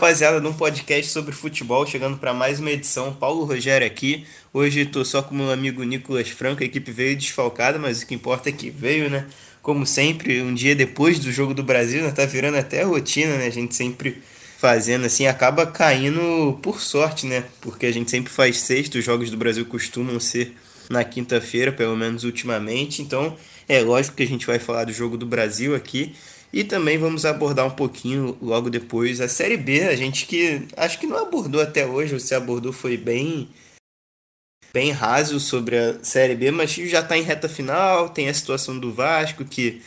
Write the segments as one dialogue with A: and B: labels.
A: rapaziada, num podcast sobre futebol, chegando para mais uma edição. Paulo Rogério aqui. Hoje estou só com meu amigo Nicolas Franco. A equipe veio desfalcada, mas o que importa é que veio, né? Como sempre, um dia depois do jogo do Brasil, né? Tá virando até rotina, né? A gente sempre fazendo assim, acaba caindo por sorte, né? Porque a gente sempre faz sexta, os jogos do Brasil costumam ser na quinta-feira, pelo menos ultimamente. Então, é lógico que a gente vai falar do jogo do Brasil aqui. E também vamos abordar um pouquinho logo depois a Série B, a gente que acho que não abordou até hoje, você abordou foi bem bem raso sobre a Série B, mas já está em reta final, tem a situação do Vasco que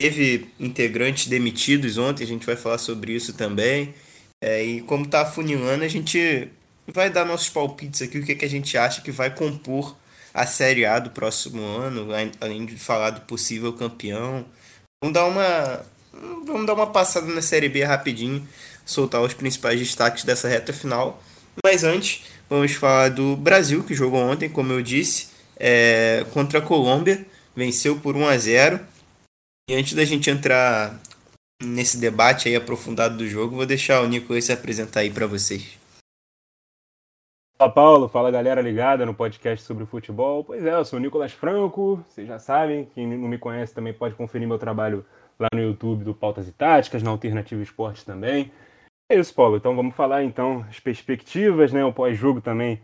A: teve integrantes demitidos ontem, a gente vai falar sobre isso também. É, e como está afunilando, a gente vai dar nossos palpites aqui, o que, que a gente acha que vai compor a Série A do próximo ano, além de falar do possível campeão. Vamos dar uma, vamos dar uma passada na Série B rapidinho, soltar os principais destaques dessa reta final. Mas antes, vamos falar do Brasil, que jogou ontem, como eu disse, é, contra a Colômbia, venceu por 1 a 0 E antes da gente entrar nesse debate aí aprofundado do jogo, vou deixar o Nicolas se apresentar aí para vocês.
B: Fala Paulo, fala galera ligada no podcast sobre futebol. Pois é, eu sou o Nicolas Franco, vocês já sabem, quem não me conhece também pode conferir meu trabalho lá no YouTube do Pautas e Táticas, na Alternativa Esportes também. É isso, Paulo. Então vamos falar então as perspectivas, né, o pós-jogo também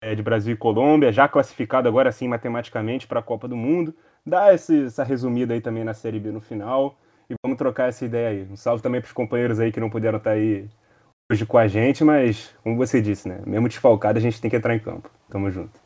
B: é, de Brasil e Colômbia, já classificado agora sim matematicamente para a Copa do Mundo. Dá esse, essa resumida aí também na Série B no final e vamos trocar essa ideia aí. Um salve também para os companheiros aí que não puderam estar aí hoje com a gente, mas, como você disse, né? Mesmo desfalcado, a gente tem que entrar em campo. Tamo junto.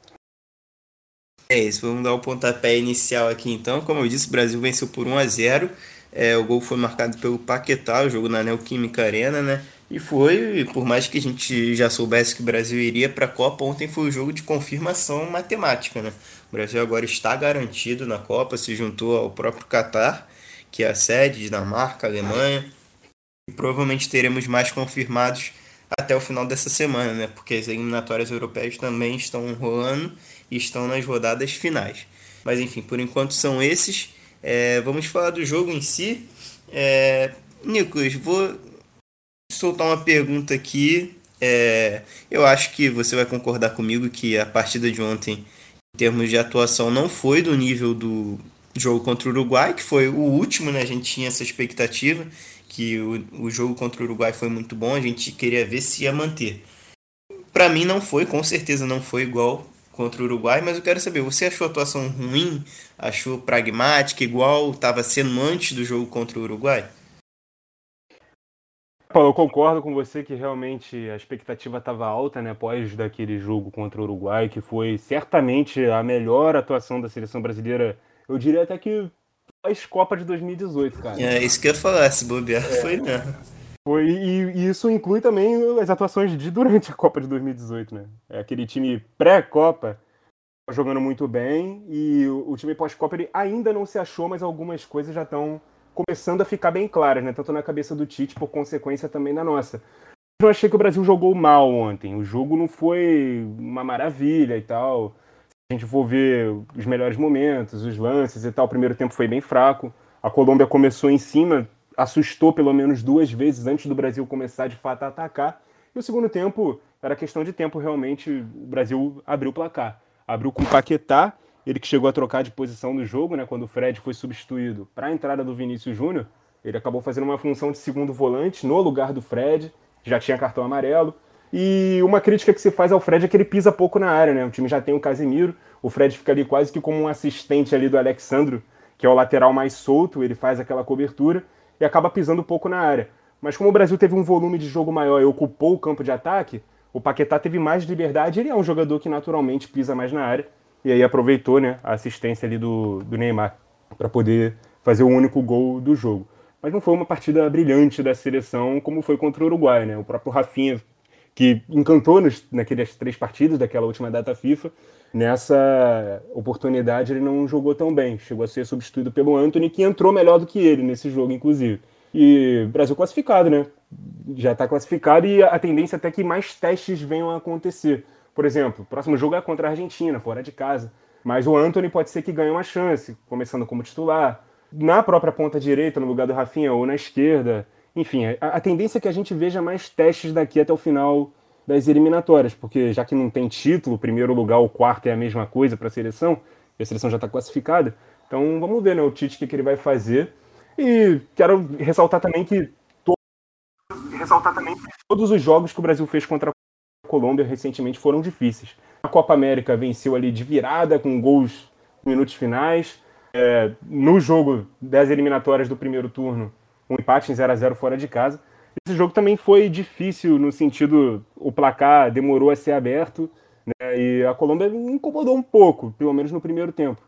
A: É isso, vamos dar o pontapé inicial aqui então. Como eu disse, o Brasil venceu por 1 a 0 é, O gol foi marcado pelo Paquetá, o jogo na Neoquímica Arena, né? E foi, por mais que a gente já soubesse que o Brasil iria para a Copa, ontem foi o jogo de confirmação matemática, né? O Brasil agora está garantido na Copa, se juntou ao próprio Catar, que é a sede, Dinamarca, Alemanha. E provavelmente teremos mais confirmados até o final dessa semana, né? Porque as eliminatórias europeias também estão rolando e estão nas rodadas finais. Mas enfim, por enquanto são esses. É, vamos falar do jogo em si. É, Nicolas, vou soltar uma pergunta aqui. É, eu acho que você vai concordar comigo que a partida de ontem, em termos de atuação, não foi do nível do jogo contra o Uruguai, que foi o último, né? A gente tinha essa expectativa que o, o jogo contra o Uruguai foi muito bom, a gente queria ver se ia manter. Para mim não foi, com certeza não foi igual contra o Uruguai, mas eu quero saber, você achou a atuação ruim? Achou pragmática, igual estava sendo antes do jogo contra o Uruguai?
B: Paulo, eu concordo com você que realmente a expectativa estava alta, né, após daquele jogo contra o Uruguai, que foi certamente a melhor atuação da seleção brasileira. Eu diria até que pós-Copa de 2018, cara.
A: É isso que eu ia falar, se bobear é. foi mesmo.
B: Foi, e, e, isso inclui também as atuações de durante a Copa de 2018, né? É aquele time pré-Copa jogando muito bem e o, o time pós-Copa ele ainda não se achou, mas algumas coisas já estão começando a ficar bem claras, né? Tanto na cabeça do Tite, por consequência também na nossa. Eu achei que o Brasil jogou mal ontem. O jogo não foi uma maravilha e tal a gente for ver os melhores momentos, os lances e tal, o primeiro tempo foi bem fraco. A Colômbia começou em cima, assustou pelo menos duas vezes antes do Brasil começar de fato a atacar. E o segundo tempo era questão de tempo, realmente o Brasil abriu o placar. Abriu com o Paquetá, ele que chegou a trocar de posição no jogo, né, quando o Fred foi substituído para a entrada do Vinícius Júnior. Ele acabou fazendo uma função de segundo volante no lugar do Fred, já tinha cartão amarelo. E uma crítica que se faz ao Fred é que ele pisa pouco na área, né? O time já tem o Casemiro, o Fred fica ali quase que como um assistente ali do Alexandro, que é o lateral mais solto, ele faz aquela cobertura e acaba pisando pouco na área. Mas como o Brasil teve um volume de jogo maior e ocupou o campo de ataque, o Paquetá teve mais liberdade, ele é um jogador que naturalmente pisa mais na área, e aí aproveitou né, a assistência ali do, do Neymar para poder fazer o único gol do jogo. Mas não foi uma partida brilhante da seleção como foi contra o Uruguai, né? O próprio Rafinha que encantou nos, naquelas três partidas daquela última data FIFA. Nessa oportunidade ele não jogou tão bem, chegou a ser substituído pelo Anthony, que entrou melhor do que ele nesse jogo, inclusive. E Brasil classificado, né? Já está classificado e a tendência é até que mais testes venham a acontecer. Por exemplo, o próximo jogo é contra a Argentina, fora de casa. Mas o Anthony pode ser que ganhe uma chance, começando como titular. Na própria ponta direita, no lugar do Rafinha, ou na esquerda. Enfim, a, a tendência é que a gente veja mais testes daqui até o final das eliminatórias, porque já que não tem título, primeiro lugar ou quarto é a mesma coisa para a seleção, e a seleção já está classificada. Então vamos ver né, o Tite o que, que ele vai fazer. E quero ressaltar também que ressaltar também que todos os jogos que o Brasil fez contra a Colômbia recentemente foram difíceis. A Copa América venceu ali de virada, com gols nos minutos finais. É, no jogo das eliminatórias do primeiro turno, um empate em 0 a 0 fora de casa. Esse jogo também foi difícil no sentido o placar demorou a ser aberto né, e a Colômbia incomodou um pouco, pelo menos no primeiro tempo.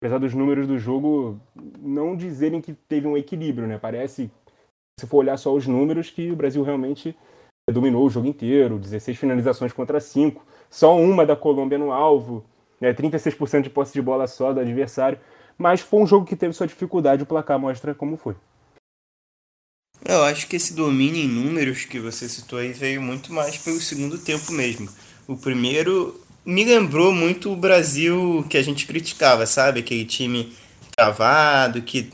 B: Apesar dos números do jogo não dizerem que teve um equilíbrio, né? Parece, se for olhar só os números, que o Brasil realmente dominou o jogo inteiro, 16 finalizações contra 5, só uma da Colômbia no alvo, né, 36% de posse de bola só do adversário, mas foi um jogo que teve sua dificuldade, o placar mostra como foi.
A: Eu acho que esse domínio em números que você citou aí veio muito mais pelo segundo tempo mesmo. O primeiro me lembrou muito o Brasil que a gente criticava, sabe? Aquele time travado, que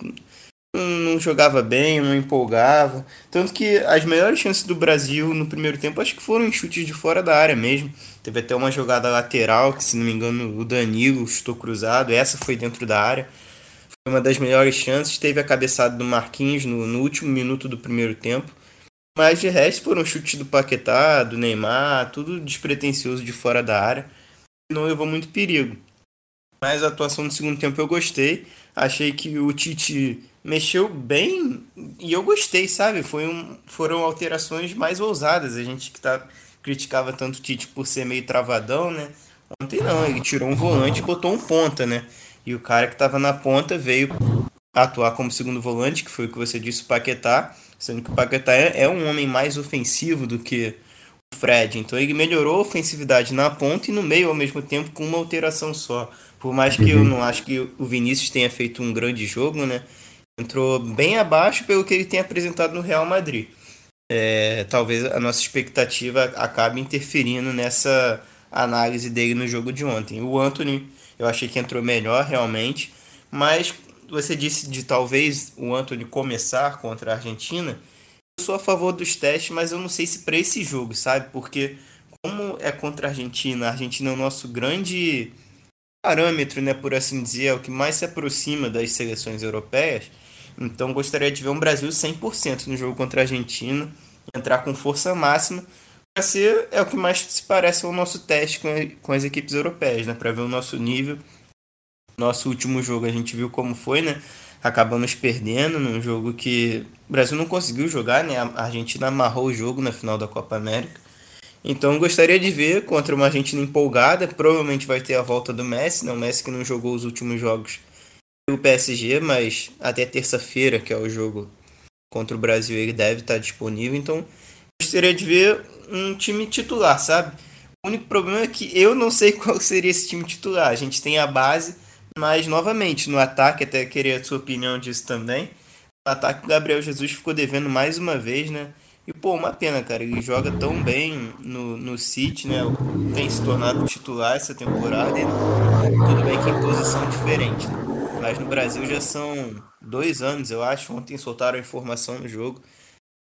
A: não jogava bem, não empolgava. Tanto que as melhores chances do Brasil no primeiro tempo acho que foram em chutes de fora da área mesmo. Teve até uma jogada lateral, que se não me engano o Danilo chutou cruzado, essa foi dentro da área uma das melhores chances. Teve a cabeçada do Marquinhos no, no último minuto do primeiro tempo. Mas de resto foram chutes do Paquetá, do Neymar, tudo despretensioso de fora da área. Não levou muito perigo. Mas a atuação do segundo tempo eu gostei. Achei que o Tite mexeu bem e eu gostei, sabe? Foi um, foram alterações mais ousadas. A gente que tá, criticava tanto o Tite por ser meio travadão, né? Ontem não, ele tirou um volante e botou um ponta, né? E o cara que estava na ponta veio atuar como segundo volante, que foi o que você disse, o Paquetá, sendo que o Paquetá é, é um homem mais ofensivo do que o Fred. Então ele melhorou a ofensividade na ponta e no meio ao mesmo tempo com uma alteração só. Por mais que eu uhum. não acho que o Vinícius tenha feito um grande jogo, né? Entrou bem abaixo pelo que ele tem apresentado no Real Madrid. É, talvez a nossa expectativa acabe interferindo nessa análise dele no jogo de ontem. O Anthony eu achei que entrou melhor realmente, mas você disse de talvez o Anthony começar contra a Argentina. Eu sou a favor dos testes, mas eu não sei se para esse jogo, sabe? Porque como é contra a Argentina, a Argentina é o nosso grande parâmetro, né, por assim dizer, é o que mais se aproxima das seleções europeias. Então gostaria de ver um Brasil 100% no jogo contra a Argentina, entrar com força máxima ser é o que mais se parece ao nosso teste com, as equipes europeias, né? Para ver o nosso nível. Nosso último jogo a gente viu como foi, né? Acabamos perdendo num jogo que o Brasil não conseguiu jogar, né? A Argentina amarrou o jogo na final da Copa América. Então gostaria de ver contra uma Argentina empolgada. Provavelmente vai ter a volta do Messi, né? O Messi que não jogou os últimos jogos o PSG, mas até terça-feira, que é o jogo contra o Brasil, ele deve estar disponível. Então gostaria de ver um time titular, sabe? O único problema é que eu não sei qual seria esse time titular. A gente tem a base, mas novamente, no ataque, até queria a sua opinião disso também. No ataque, o Gabriel Jesus ficou devendo mais uma vez, né? E, pô, uma pena, cara. Ele joga tão bem no, no City, né? Tem se tornado titular essa temporada. E tudo bem que em posição diferente, né? Mas no Brasil já são dois anos, eu acho. Ontem soltaram a informação no jogo.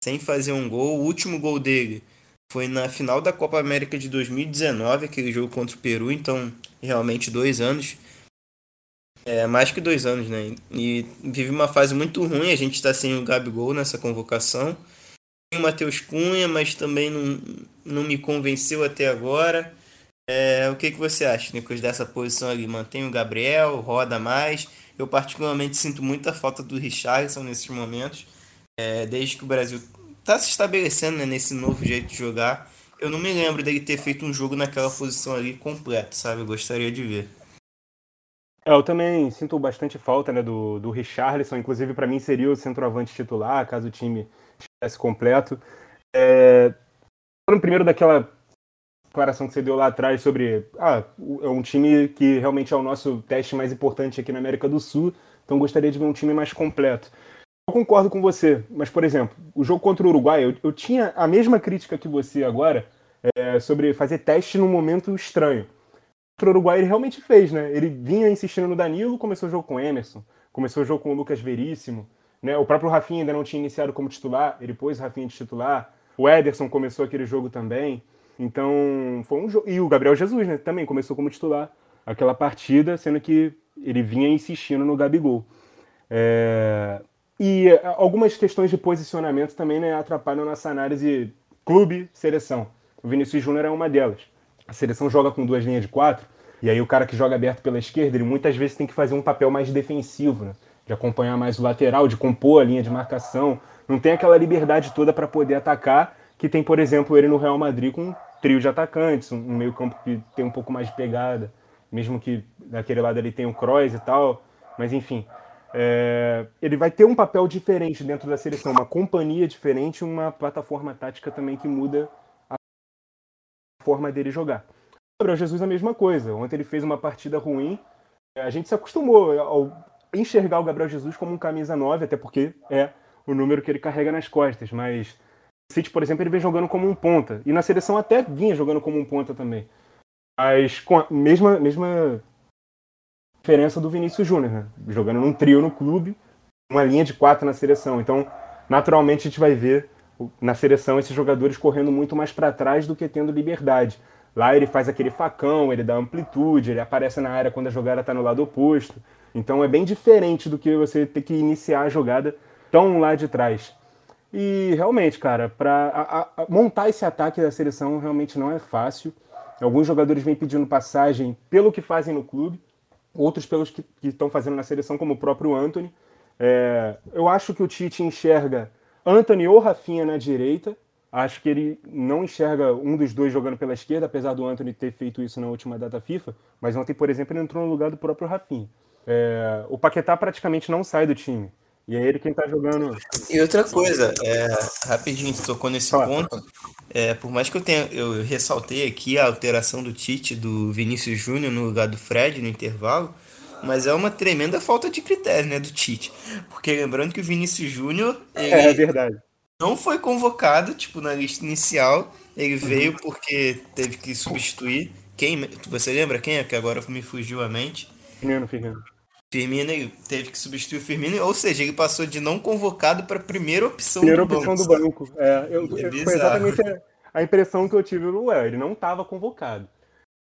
A: Sem fazer um gol. O último gol dele foi na final da Copa América de 2019, aquele jogo contra o Peru, então realmente dois anos. É, mais que dois anos, né? E vive uma fase muito ruim, a gente está sem o Gabigol nessa convocação. Tem o Matheus Cunha, mas também não, não me convenceu até agora. É, o que, que você acha, Nicolas, dessa posição ali? Mantém o Gabriel, roda mais. Eu particularmente sinto muita falta do Richardson nesses momentos. É, desde que o Brasil tá se estabelecendo né, nesse novo jeito de jogar. Eu não me lembro dele ter feito um jogo naquela posição ali completo, sabe? Eu gostaria de ver.
B: É, eu também sinto bastante falta né, do, do Richarlison, inclusive para mim seria o centroavante titular, caso o time estivesse completo. É, falando primeiro daquela declaração que você deu lá atrás sobre ah, é um time que realmente é o nosso teste mais importante aqui na América do Sul, então gostaria de ver um time mais completo. Concordo com você, mas, por exemplo, o jogo contra o Uruguai, eu, eu tinha a mesma crítica que você agora é, sobre fazer teste num momento estranho. Contra o Uruguai ele realmente fez, né? Ele vinha insistindo no Danilo, começou o jogo com Emerson, começou o jogo com o Lucas Veríssimo. Né? O próprio Rafinha ainda não tinha iniciado como titular, ele pôs o Rafinha de titular. O Ederson começou aquele jogo também. Então, foi um jogo. E o Gabriel Jesus, né? Também começou como titular aquela partida, sendo que ele vinha insistindo no Gabigol. É... E algumas questões de posicionamento também né, atrapalham nossa análise clube-seleção. O Vinícius Júnior é uma delas. A seleção joga com duas linhas de quatro, e aí o cara que joga aberto pela esquerda, ele muitas vezes tem que fazer um papel mais defensivo, né? de acompanhar mais o lateral, de compor a linha de marcação. Não tem aquela liberdade toda para poder atacar que tem, por exemplo, ele no Real Madrid com um trio de atacantes, um meio campo que tem um pouco mais de pegada, mesmo que daquele lado ele tenha o Kroos e tal, mas enfim, é, ele vai ter um papel diferente dentro da seleção, uma companhia diferente, uma plataforma tática também que muda a forma dele jogar. Gabriel Jesus a mesma coisa. Ontem ele fez uma partida ruim. A gente se acostumou ao enxergar o Gabriel Jesus como um camisa 9, até porque é o número que ele carrega nas costas, mas City, por exemplo, ele vem jogando como um ponta. E na seleção até vinha jogando como um ponta também. Mas com a mesma, mesma diferença do Vinícius Júnior, né? Jogando num trio no clube, uma linha de quatro na seleção. Então, naturalmente, a gente vai ver na seleção esses jogadores correndo muito mais para trás do que tendo liberdade. Lá ele faz aquele facão, ele dá amplitude, ele aparece na área quando a jogada está no lado oposto. Então é bem diferente do que você ter que iniciar a jogada tão lá de trás. E realmente, cara, para montar esse ataque da seleção realmente não é fácil. Alguns jogadores vêm pedindo passagem pelo que fazem no clube, outros pelos que estão fazendo na seleção, como o próprio Anthony. É, eu acho que o Tite enxerga Anthony ou Rafinha na direita. Acho que ele não enxerga um dos dois jogando pela esquerda, apesar do Anthony ter feito isso na última data FIFA. Mas ontem, por exemplo, ele entrou no lugar do próprio Rafinha. É, o Paquetá praticamente não sai do time. E é ele quem tá jogando.
A: E outra coisa, é, rapidinho, tu tocou nesse ponto. É, por mais que eu tenha. Eu ressaltei aqui a alteração do Tite do Vinícius Júnior no lugar do Fred no intervalo. Mas é uma tremenda falta de critério, né, do Tite. Porque lembrando que o Vinícius Júnior.
B: É, é verdade.
A: Não foi convocado, tipo, na lista inicial. Ele uhum. veio porque teve que substituir. Quem? Você lembra quem é? Que agora me fugiu a mente.
B: Firmino, Firmino.
A: Firmino teve que substituir o Firmino, ou seja, ele passou de não convocado para primeira opção
B: primeira do opção banco. do banco. É, eu, é foi exatamente a, a, impressão que eu tive Well. Ele não estava convocado.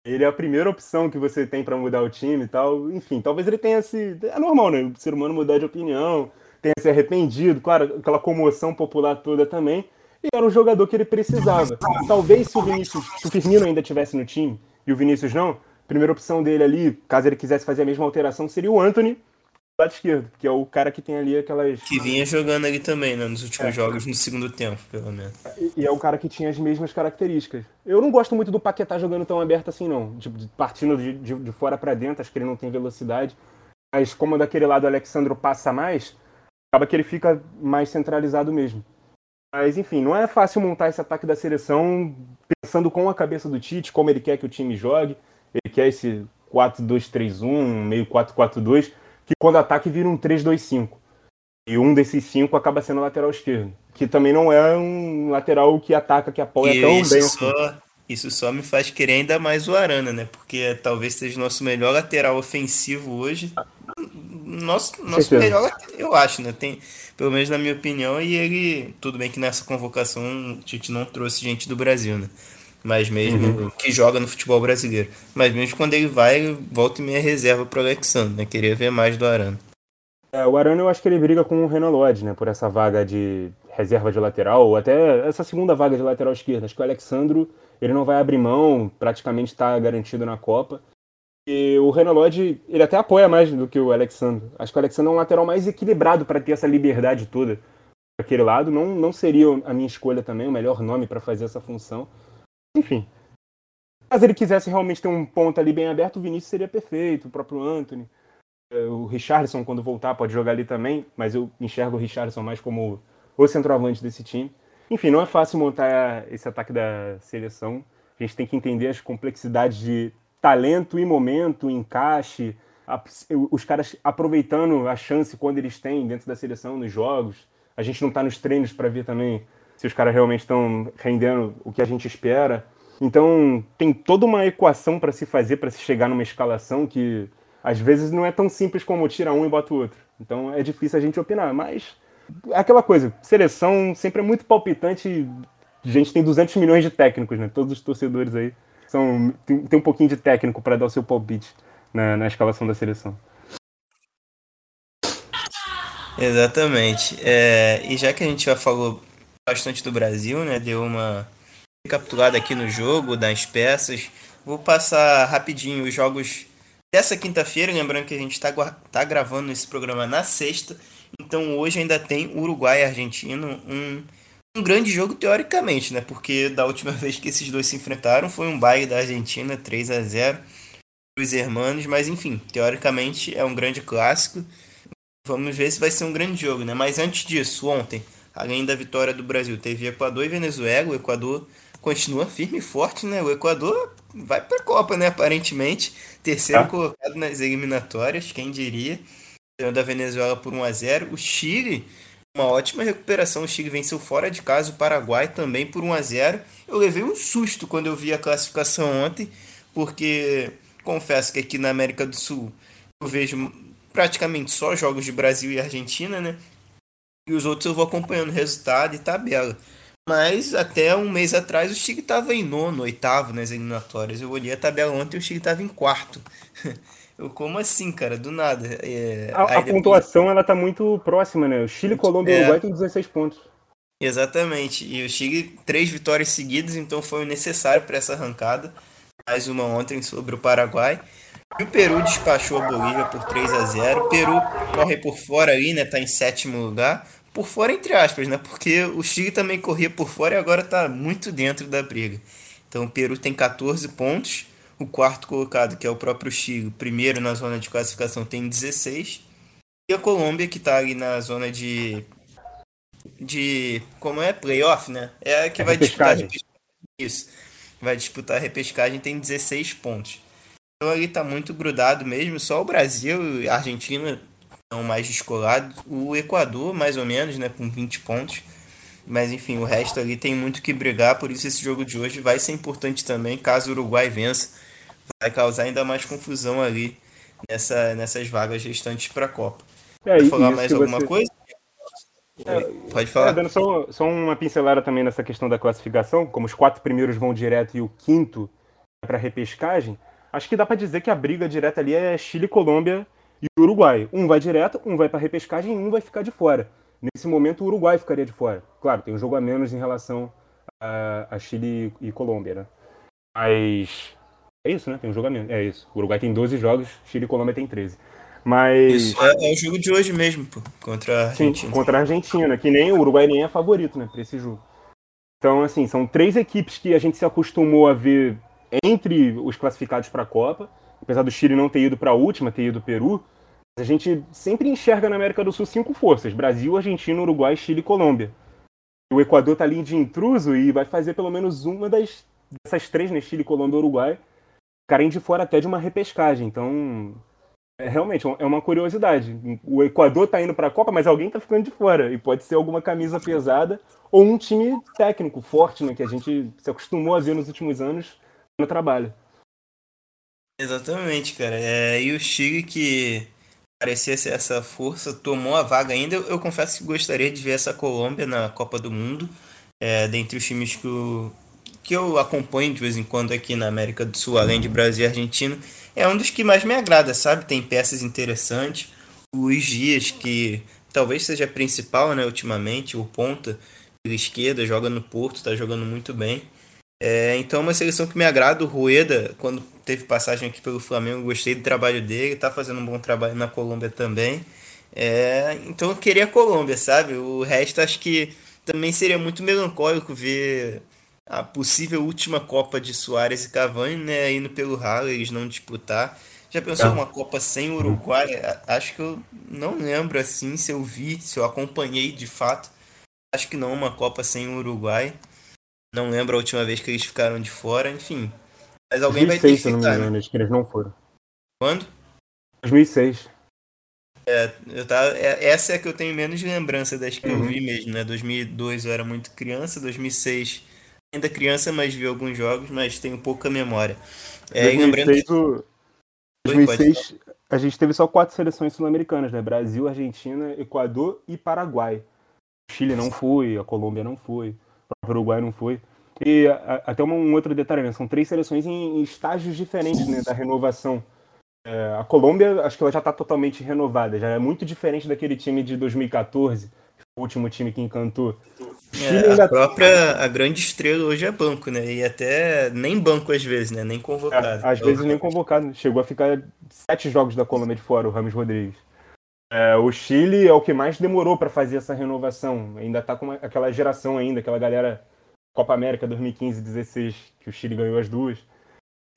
B: Ele é a primeira opção que você tem para mudar o time e tal. Enfim, talvez ele tenha se. É normal, né? O ser humano mudar de opinião, tenha se arrependido, claro, aquela comoção popular toda também. E era um jogador que ele precisava. Talvez se o Vinícius, se o Firmino ainda tivesse no time e o Vinícius não, primeira opção dele ali, caso ele quisesse fazer a mesma alteração, seria o Anthony do lado esquerdo, que é o cara que tem ali aquelas.
A: Que vinha jogando ali também, né? Nos últimos é. jogos, no segundo tempo, pelo menos.
B: E, e, é o cara que tinha as mesmas características. Eu não gosto muito do Paquetá jogando tão aberto assim, não. Tipo, partindo de, de, de fora para dentro, acho que ele não tem velocidade. Mas como daquele lado o Alexandro passa mais, acaba que ele fica mais centralizado mesmo. Mas enfim, não é fácil montar esse ataque da seleção pensando com a cabeça do Tite, como ele quer que o time jogue. Ele quer esse 4-2-3-1, meio 4-4-2, que quando ataque vira um 3-2-5. E um desses cinco acaba sendo lateral esquerdo. Que também não é um lateral que ataca, que apoia e tão bem.
A: Só, assim. Isso só me faz querer ainda mais o Arana, né? Porque talvez seja o nosso melhor lateral ofensivo hoje. Nosso, nosso melhor, eu acho, né? Tem, pelo menos na minha opinião, e ele. Tudo bem que nessa convocação a gente não trouxe gente do Brasil, né? Mas mesmo uhum. que joga no futebol brasileiro. Mas mesmo quando ele vai, volta e meia reserva para o Alexandre, né? Queria ver mais do Arana.
B: É, o Arana eu acho que ele briga com o Renan Lodge, né? Por essa vaga de reserva de lateral, ou até essa segunda vaga de lateral esquerda. Acho que o Alexandro ele não vai abrir mão, praticamente está garantido na Copa. E o Renan Lodge, ele até apoia mais do que o Alexandre. Acho que o Alexandre é um lateral mais equilibrado para ter essa liberdade toda. Aquele lado não, não seria a minha escolha também, o melhor nome para fazer essa função. Enfim. Caso ele quisesse realmente ter um ponto ali bem aberto, o Vinícius seria perfeito, o próprio Anthony. É, o Richardson, quando voltar, pode jogar ali também, mas eu enxergo o Richardson mais como o centroavante desse time. Enfim, não é fácil montar esse ataque da seleção. A gente tem que entender as complexidades de talento e momento, encaixe, os caras aproveitando a chance quando eles têm dentro da seleção, nos jogos. A gente não está nos treinos para ver também se os caras realmente estão rendendo o que a gente espera. Então, tem toda uma equação para se fazer para se chegar numa escalação que às vezes não é tão simples como tira um e bota o outro. Então, é difícil a gente opinar, mas Aquela coisa, seleção sempre é muito palpitante. A gente tem 200 milhões de técnicos, né? Todos os torcedores aí são, tem, tem um pouquinho de técnico para dar o seu palpite na, na escalação da seleção.
A: Exatamente. É, e já que a gente já falou bastante do Brasil, né? Deu uma recapitulada aqui no jogo, das peças. Vou passar rapidinho os jogos dessa quinta-feira, lembrando que a gente está tá gravando esse programa na sexta. Então hoje ainda tem Uruguai e Argentina, um, um grande jogo teoricamente, né? Porque da última vez que esses dois se enfrentaram foi um baile da Argentina, 3 a 0 os hermanos, mas enfim, teoricamente é um grande clássico. Vamos ver se vai ser um grande jogo, né? Mas antes disso, ontem, além da vitória do Brasil, teve Equador e Venezuela. O Equador continua firme e forte, né? O Equador vai para a Copa, né? Aparentemente, terceiro ah. colocado nas eliminatórias, quem diria? Ganhou da Venezuela por 1 a 0. O Chile, uma ótima recuperação. O Chile venceu fora de casa o Paraguai também por 1 a 0. Eu levei um susto quando eu vi a classificação ontem, porque confesso que aqui na América do Sul eu vejo praticamente só jogos de Brasil e Argentina, né? E os outros eu vou acompanhando resultado e tabela. Mas até um mês atrás o Chile estava em nono, oitavo nas eliminatórias. Eu olhei a tabela ontem e o Chile estava em quarto. Eu, como assim, cara? Do nada.
B: É, a, a depois... pontuação ela tá muito próxima, né? O Chile, Colômbia e é. Uruguai tem 16 pontos.
A: Exatamente. E o Chile, três vitórias seguidas, então foi o necessário para essa arrancada. Mais uma ontem sobre o Paraguai. E o Peru despachou a Bolívia por 3 a 0 O Peru corre por fora aí, né? Tá em sétimo lugar. Por fora, entre aspas, né? Porque o Chile também corria por fora e agora tá muito dentro da briga. Então o Peru tem 14 pontos. O quarto colocado, que é o próprio Chile, primeiro na zona de classificação, tem 16. E a Colômbia, que tá ali na zona de. de. como é? Playoff, né? É a que é vai disputar Isso. Vai disputar a repescagem, tem 16 pontos. Ali tá muito grudado mesmo. Só o Brasil e a Argentina estão mais descolados. O Equador, mais ou menos, né? Com 20 pontos. Mas enfim, o resto ali tem muito que brigar. Por isso esse jogo de hoje vai ser importante também. Caso o Uruguai vença, vai causar ainda mais confusão ali nessa, nessas vagas restantes para a Copa. É, Vai falar mais alguma você... coisa?
B: É, Pode falar. É, dando só, só uma pincelada também nessa questão da classificação, como os quatro primeiros vão direto e o quinto é para repescagem, acho que dá para dizer que a briga direta ali é Chile, Colômbia e Uruguai. Um vai direto, um vai para repescagem e um vai ficar de fora. Nesse momento, o Uruguai ficaria de fora. Claro, tem um jogo a menos em relação a, a Chile e Colômbia, né? Mas é isso, né? Tem um jogo a menos. É isso. O Uruguai tem 12 jogos, Chile e Colômbia tem 13. Mas.
A: Isso é, é, o jogo de hoje mesmo, pô, contra a Argentina.
B: Sim, contra a Argentina, que nem o Uruguai nem é favorito, né, pra esse jogo. Então, assim, são três equipes que a gente se acostumou a ver entre os classificados para a Copa, apesar do Chile não ter ido para a última, ter ido Peru, a gente sempre enxerga na América do Sul cinco forças: Brasil, Argentina, Uruguai, Chile e Colômbia. O Equador tá ali de intruso e vai fazer pelo menos uma das, dessas três, né? Chile, Colômbia Uruguai, ficarem de fora até de uma repescagem. Então, é, realmente, é uma curiosidade. O Equador tá indo para a Copa, mas alguém tá ficando de fora. E pode ser alguma camisa pesada ou um time técnico forte, né? Que a gente se acostumou a ver nos últimos anos no trabalho.
A: Exatamente, cara. É, e o Chile que parecia ser essa força tomou a vaga ainda. Eu, eu confesso que gostaria de ver essa Colômbia na Copa do Mundo, é, dentre os times que eu, que eu acompanho de vez em quando aqui na América do Sul, além de Brasil e Argentina. É um dos que mais me agrada, sabe? Tem peças interessantes. O Luiz Dias, que talvez seja principal, né, ultimamente, o ponta pela esquerda, joga no Porto, tá jogando muito bem. É, então é uma seleção que me agrada. O Rueda, quando teve passagem aqui pelo Flamengo, gostei do trabalho dele, tá fazendo um bom trabalho na Colômbia também. É, então eu queria a Colômbia, sabe? O resto acho que também seria muito melancólico ver a possível última Copa de Soares e Cavani, né, indo pelo ralo, eles não disputar. Já pensou uma Copa sem Uruguai? Acho que eu não lembro assim se eu vi, se eu acompanhei de fato. Acho que não uma Copa sem Uruguai. Não lembro a última vez que eles ficaram de fora, enfim. Mas alguém 2006, vai ter que ficar,
B: não me engano, né? que eles não foram.
A: Quando?
B: 2006.
A: É, eu tava, é, essa é a que eu tenho menos lembrança das que uhum. eu vi mesmo, né? 2002 eu era muito criança, 2006 ainda criança, mas vi alguns jogos, mas tenho pouca memória.
B: É, 2006, lembrando que... o... 2006 a gente teve só quatro seleções sul-americanas, né? Brasil, Argentina, Equador e Paraguai. O Chile não foi, a Colômbia não foi, o próprio Uruguai não foi. E a, até um, outro detalhe, né? São três seleções em, em estágios diferentes né, da renovação. É, a Colômbia, acho que ela já está totalmente renovada, já é muito diferente daquele time de 2014, o último time que encantou.
A: É. A própria a grande estrela hoje é banco, né? E até nem banco às vezes, né? Nem convocado.
B: É, às vezes nem convocado. Chegou a ficar sete jogos da Colômbia de fora, o Ramos Rodrigues. É, o Chile é o que mais demorou para fazer essa renovação. Ainda está com uma, aquela geração ainda, aquela galera Copa América 2015 16, que o Chile ganhou as duas.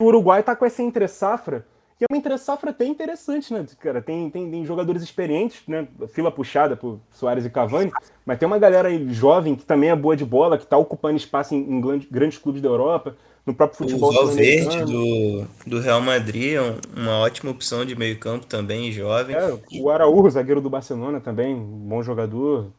B: O Uruguai está com essa entre safra que é uma entre-safra até interessante, né? Cara, tem, tem, tem, jogadores experientes, né? Fila puxada por Soares e Cavani, mas tem uma galera jovem que também é boa de bola, que está ocupando espaço em, em, grandes clubes da Europa, no próprio futebol.
A: O Valverde do, do Real Madrid é uma ótima opção de meio campo também, jovem. É,
B: o Araújo, zagueiro do Barcelona também, bom jogador.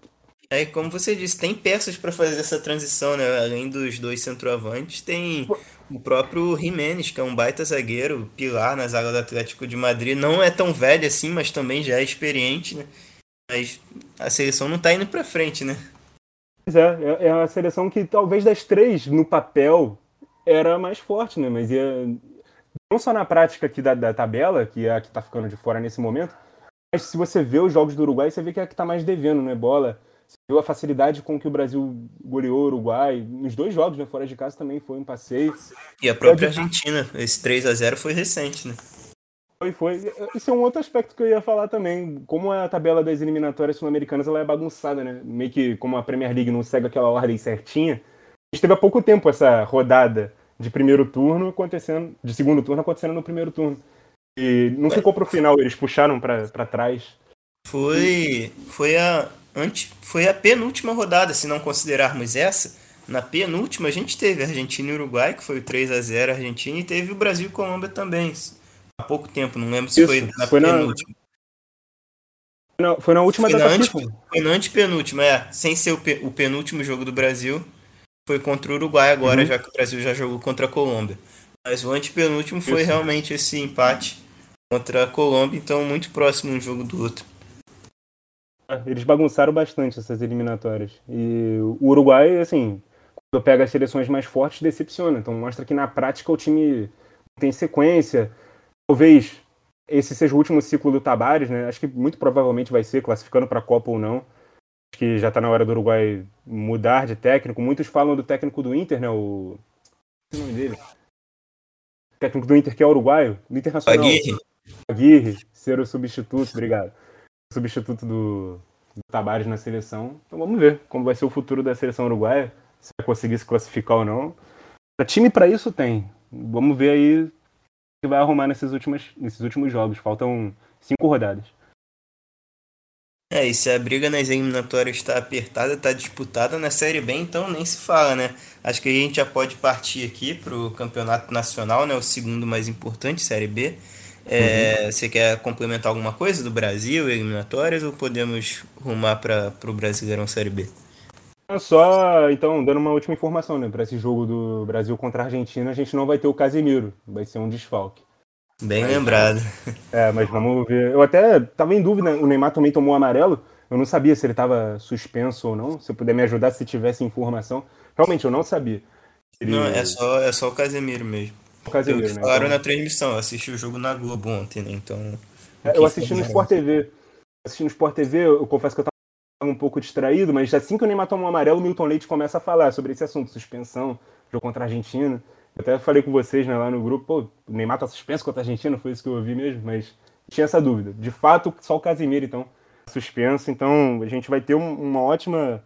A: É, como você disse, tem peças para fazer essa transição, né? Além dos dois centroavantes, tem o próprio Jiménez, que é um baita zagueiro, pilar na zaga do Atlético de Madrid. Não é tão velho assim, mas também já é experiente, né? Mas a seleção não tá indo para frente, né?
B: Pois é, é, é a seleção que talvez das três, no papel, era mais forte, né? Mas ia, não só na prática aqui da, da tabela, que é a que tá ficando de fora nesse momento, mas se você vê os jogos do Uruguai, você vê que é a que tá mais devendo, né? Bola você viu a facilidade com que o Brasil goleou o Uruguai. Nos dois jogos, né? Fora de casa também foi um passeio.
A: E a própria Argentina, esse 3 a 0 foi recente, né?
B: Foi, foi. Esse é um outro aspecto que eu ia falar também. Como a tabela das eliminatórias sul-americanas ela é bagunçada, né? Meio que como a Premier League não segue aquela ordem certinha. A gente teve há pouco tempo essa rodada de primeiro turno acontecendo, de segundo turno acontecendo no primeiro turno. E não ficou pro final, eles puxaram para trás.
A: Foi, foi a, antes, foi a penúltima rodada, se não considerarmos essa. Na penúltima a gente teve Argentina e Uruguai, que foi o 3 a 0 Argentina, e teve o Brasil e Colômbia também. Há pouco tempo, não lembro se Isso, foi na foi penúltima.
B: Na... Não, foi na última
A: foi na, ante, foi na antepenúltima, é. Sem ser o, penúltimo jogo do Brasil. Foi contra o Uruguai agora, uhum. já que o Brasil já jogou contra a Colômbia. Mas o antepenúltimo foi Isso. realmente esse empate contra a Colômbia, então muito próximo um jogo do outro.
B: Eles bagunçaram bastante essas eliminatórias. E o Uruguai, assim, quando pega as seleções mais fortes, decepciona. Então mostra que na prática o time tem sequência. Talvez esse seja o último ciclo do Tabares, né? Acho que muito provavelmente vai ser, classificando para a Copa ou não. Que já está na hora do Uruguai mudar de técnico. Muitos falam do técnico do Inter, né? O. o nome dele? O técnico do Inter que é uruguaio, do Internacional.
A: Aguirre.
B: Aguirre, ser o substituto, obrigado substituto do, do Tabares na seleção. Então vamos ver como vai ser o futuro da seleção uruguaia, se vai conseguir se classificar ou não. Time para isso tem. Vamos ver aí o que vai arrumar nesses últimos, nesses últimos jogos. Faltam cinco rodadas.
A: É, e se a briga nas eliminatórias está apertada, está disputada na Série B, então nem se fala, né? Acho que a gente já pode partir aqui para o Campeonato Nacional, né? O segundo mais importante, Série B. É, uhum. Você quer complementar alguma coisa do Brasil, eliminatórias, ou podemos rumar para o Brasileirão Série B?
B: É só, então, dando uma última informação, né? Para esse jogo do Brasil contra a Argentina, a gente não vai ter o Casemiro, vai ser um desfalque.
A: Bem mas, lembrado.
B: É, mas vamos ver. Eu até tava em dúvida, o Neymar também tomou amarelo. Eu não sabia se ele estava suspenso ou não. Se puder me ajudar se tivesse informação. Realmente, eu não sabia.
A: Ele... Não, é só, é só o Casemiro mesmo. Casemiro, né? Falaram então... na transmissão, eu assisti o jogo na Globo ontem, né? Então.
B: É, eu assisti no Sport TV. Assisti no Sport TV, eu confesso que eu tava um pouco distraído, mas assim que o Neymar tomou um amarelo, o Milton Leite começa a falar sobre esse assunto, suspensão, jogo contra a Argentina. Até falei com vocês né, lá no grupo, pô, o Neymar tá suspenso contra a Argentina, foi isso que eu ouvi mesmo, mas tinha essa dúvida. De fato, só o Casimiro, então, suspenso. Então, a gente vai ter um, uma ótima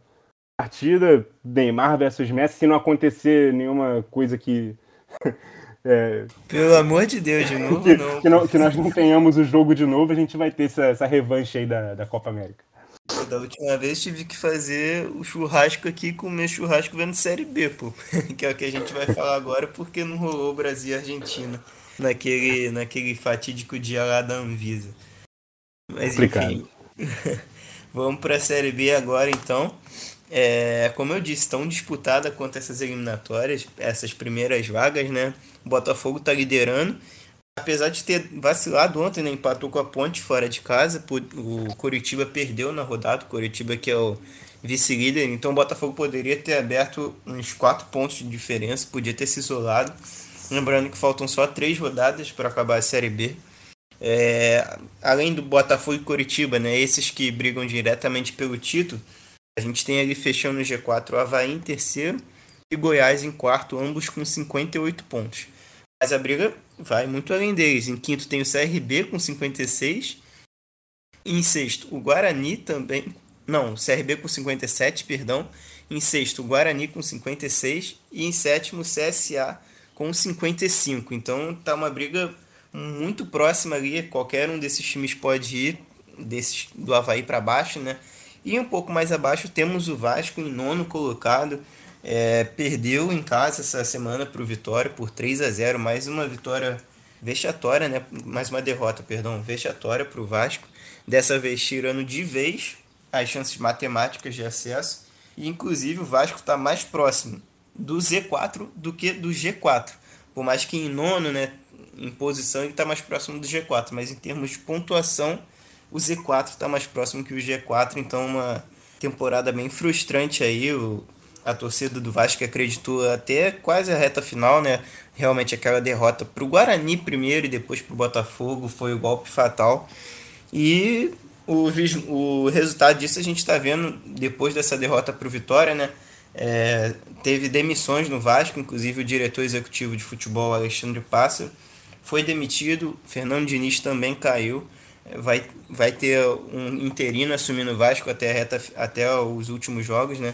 B: partida, Neymar versus Messi, se não acontecer nenhuma coisa que
A: É, Pelo amor de Deus, de novo
B: que,
A: não.
B: Que, não, que nós não tenhamos o jogo de novo, a gente vai ter essa, essa revanche aí da, da Copa América.
A: Da última vez tive que fazer o churrasco aqui com o meu churrasco vendo Série B, pô. Que é o que a gente vai falar agora, porque não rolou Brasil e Argentina naquele, naquele fatídico dia lá da Anvisa. Mas Complicado. enfim. Vamos para a Série B agora então. É, como eu disse, tão disputada quanto essas eliminatórias, essas primeiras vagas, né? O Botafogo está liderando. Apesar de ter vacilado ontem, né, empatou com a Ponte fora de casa, o Coritiba perdeu na rodada, o Coritiba que é o vice-líder, então o Botafogo poderia ter aberto uns quatro pontos de diferença, podia ter se isolado. Lembrando que faltam só três rodadas para acabar a Série B. É, além do Botafogo e Coritiba, né, esses que brigam diretamente pelo título, a gente tem ali fechando o G4 o Havaí em terceiro e Goiás em quarto, ambos com 58 pontos. Mas a briga vai muito além deles. Em quinto tem o CRB com 56. Em sexto, o Guarani também. Não, o CRB com 57, perdão. Em sexto, o Guarani com 56. E em sétimo, o CSA com 55. Então tá uma briga muito próxima ali. Qualquer um desses times pode ir, desses, do Havaí para baixo, né? E um pouco mais abaixo temos o Vasco em nono colocado. É, perdeu em casa essa semana para o Vitória por 3 a 0 mais uma vitória vexatória, né? mais uma derrota, perdão, vexatória para o Vasco. Dessa vez tirando de vez as chances matemáticas de acesso. E inclusive o Vasco está mais próximo do Z4 do que do G4. Por mais que em nono, né, em posição, ele está mais próximo do G4. Mas em termos de pontuação, o Z4 está mais próximo que o G4. Então uma temporada bem frustrante aí. O, a torcida do Vasco acreditou até quase a reta final, né? Realmente aquela derrota para o Guarani primeiro e depois para o Botafogo foi o golpe fatal. E o, o resultado disso a gente está vendo depois dessa derrota para o Vitória, né? É, teve demissões no Vasco, inclusive o diretor executivo de futebol Alexandre Pássaro foi demitido, Fernando Diniz também caiu. Vai, vai ter um interino assumindo o Vasco até, reta, até os últimos jogos, né?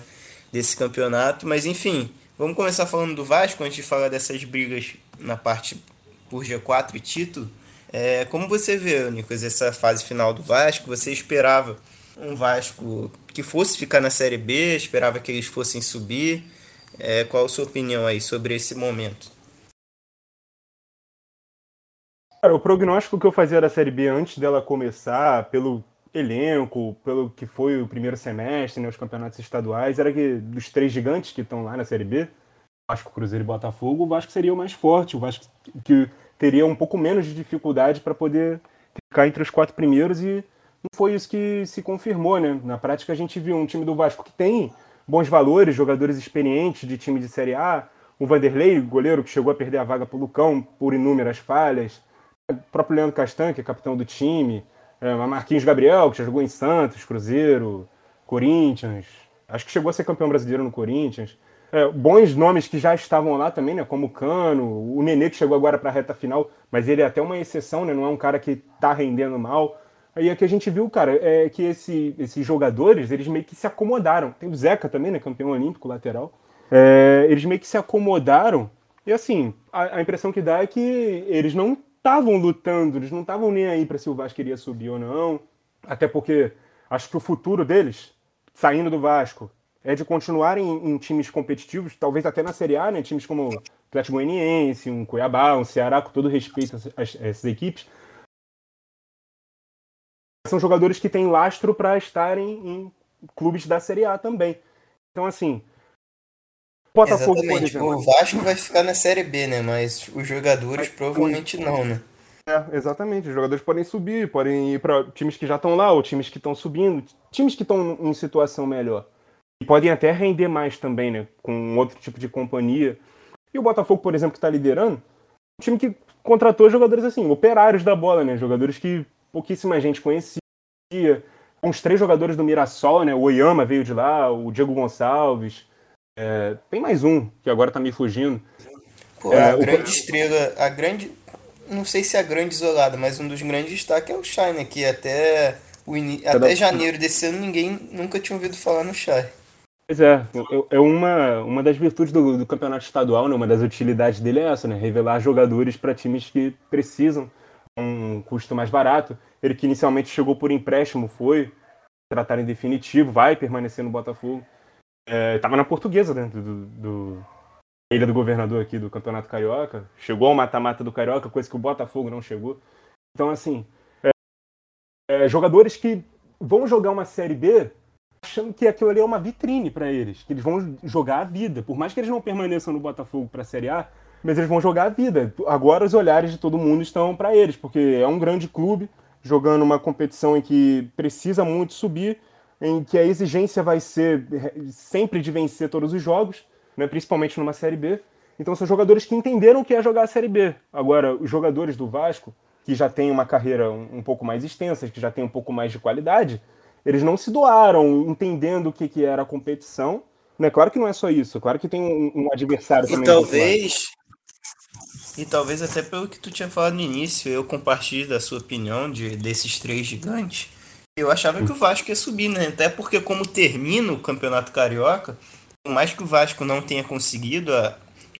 A: Desse campeonato. Mas enfim, vamos começar falando do Vasco antes de falar dessas brigas na parte por G4 e título. É, como você vê, Nicolas, essa fase final do Vasco? Você esperava um Vasco que fosse ficar na Série B? Esperava que eles fossem subir? É, qual a sua opinião aí sobre esse momento?
B: Cara, o prognóstico que eu fazia da Série B antes dela começar, pelo elenco, pelo que foi o primeiro semestre, né, os campeonatos estaduais, era que dos três gigantes que estão lá na Série B, Vasco, Cruzeiro e Botafogo, o Vasco seria o mais forte, o Vasco que teria um pouco menos de dificuldade para poder ficar entre os quatro primeiros e não foi isso que se confirmou, né? Na prática a gente viu um time do Vasco que tem bons valores, jogadores experientes de time de Série A, o Vanderlei, goleiro que chegou a perder a vaga para o Lucão por inúmeras falhas, o próprio Leandro Castan, que é capitão do time, é, Marquinhos Gabriel, que já jogou em Santos, Cruzeiro, Corinthians. Acho que chegou a ser campeão brasileiro no Corinthians. É, bons nomes que já estavam lá também, né? Como o Cano, o Nenê que chegou agora para a reta final, mas ele é até uma exceção, né? Não é um cara que está rendendo mal. Aí que a gente viu, cara, é que esse, esses jogadores, eles meio que se acomodaram. Tem o Zeca também, né? Campeão olímpico lateral. É, eles meio que se acomodaram. E assim, a, a impressão que dá é que eles não estavam lutando, eles não estavam nem aí para se o Vasco queria subir ou não. Até porque acho que o futuro deles, saindo do Vasco, é de continuarem em, times competitivos, talvez até na Série A, né? Times como o Atlético Goianiense, um Cuiabá, um Ceará, com todo respeito a, essas equipes. São jogadores que têm lastro para estarem em clubes da Série A também. Então, assim,
A: Botafogo, Exatamente. O Vasco vai ficar na Série B, né? Mas os jogadores Mas, provavelmente não, né?
B: É, exatamente. Os jogadores podem subir, podem ir para times que já estão lá, ou times que estão subindo, times que estão em situação melhor. E podem até render mais também, né? Com outro tipo de companhia. E o Botafogo, por exemplo, que está liderando, um time que contratou jogadores assim, operários da bola, né? Jogadores que pouquíssima gente conhecia. Uns três jogadores do Mirassol, né? O Oyama veio de lá, o Diego Gonçalves. É, tem mais um, que agora tá me fugindo.
A: Pô, é, a grande o... estrela, a grande. Não sei se é a grande isolada, mas um dos grandes destaques é o Shai, né? Que até, o in... até janeiro desse ano ninguém nunca tinha ouvido falar no Shai.
B: Pois é, é uma, uma das virtudes do, do campeonato estadual, né? uma das utilidades dele é essa, né? Revelar jogadores para times que precisam um custo mais barato. Ele que inicialmente chegou por empréstimo, foi tratado em definitivo, vai permanecer no Botafogo. É, na portuguesa dentro do, do, Ilha do Governador aqui do Campeonato Carioca. Chegou ao mata-mata do Carioca, coisa que o Botafogo não chegou. Então, assim, é, é, jogadores que vão jogar uma Série B achando que aquilo ali é uma vitrine para eles, que eles vão jogar a vida. Por mais que eles não permaneçam no Botafogo para a Série A, mas eles vão jogar a vida. Agora os olhares de todo mundo estão para eles, porque é um grande clube jogando uma competição em que precisa muito subir, em que a exigência vai ser sempre de vencer todos os jogos, né, principalmente numa Série B. Então são jogadores que entenderam o que é jogar a Série B. Agora, os jogadores do Vasco, que já têm uma carreira um, um pouco mais extensa, que já têm um pouco mais de qualidade, eles não se doaram entendendo o que, que era a competição. Né? Claro que não é só isso, claro que tem um, um adversário
A: e também. Talvez, e talvez até pelo que tu tinha falado no início, eu compartilho da sua opinião de, desses três gigantes. Eu achava que o Vasco ia subir, né? Até porque como termina o Campeonato Carioca, por mais que o Vasco não tenha conseguido a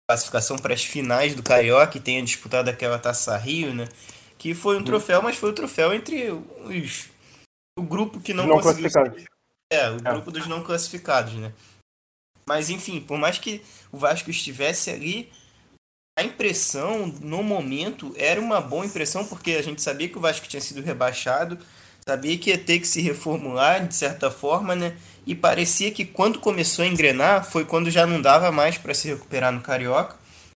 A: classificação para as finais do Carioca e tenha disputado aquela Taça Rio, né? Que foi um troféu, mas foi o um troféu entre os o grupo que não,
B: não conseguiu.
A: É, o é. grupo dos não classificados, né? Mas enfim, por mais que o Vasco estivesse ali, a impressão no momento era uma boa impressão, porque a gente sabia que o Vasco tinha sido rebaixado, sabia que ia ter que se reformular de certa forma, né? E parecia que quando começou a engrenar foi quando já não dava mais para se recuperar no Carioca.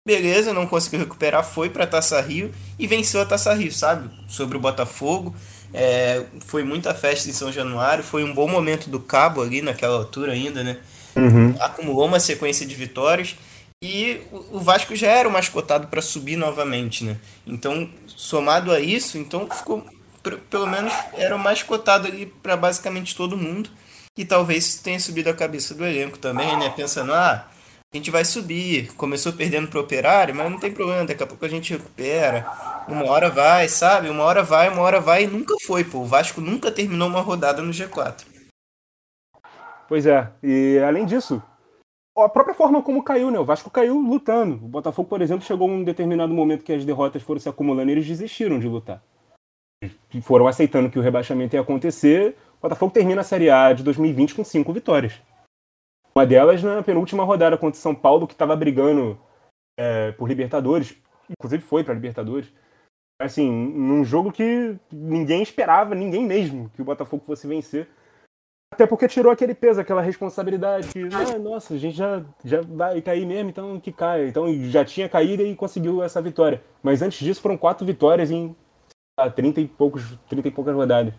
A: Beleza, não conseguiu recuperar, foi para Taça Rio e venceu a Taça Rio, sabe? Sobre o Botafogo. É, foi muita festa em São Januário, foi um bom momento do Cabo ali naquela altura ainda, né? Uhum. Acumulou uma sequência de vitórias e o Vasco já era o mais cotado para subir novamente, né? Então, somado a isso, então ficou pelo menos era o mais cotado ali para basicamente todo mundo. E talvez tenha subido a cabeça do elenco também, né? Pensando, ah, a gente vai subir. Começou perdendo pro operário, mas não tem problema, daqui a pouco a gente recupera. Uma hora vai, sabe? Uma hora vai, uma hora vai e nunca foi, pô. O Vasco nunca terminou uma rodada no G4.
B: Pois é, e além disso, a própria forma como caiu, né? O Vasco caiu lutando. O Botafogo, por exemplo, chegou um determinado momento que as derrotas foram se acumulando e eles desistiram de lutar. Foram aceitando que o rebaixamento ia acontecer. O Botafogo termina a Série A de 2020 com cinco vitórias. Uma delas na penúltima rodada contra o São Paulo, que estava brigando é, por Libertadores. Inclusive foi para Libertadores. Assim, num jogo que ninguém esperava, ninguém mesmo, que o Botafogo fosse vencer. Até porque tirou aquele peso, aquela responsabilidade que, ah, nossa, a gente já, já vai cair mesmo, então que caia. Então já tinha caído e conseguiu essa vitória. Mas antes disso foram quatro vitórias em 30 e, poucos, 30 e poucas rodadas.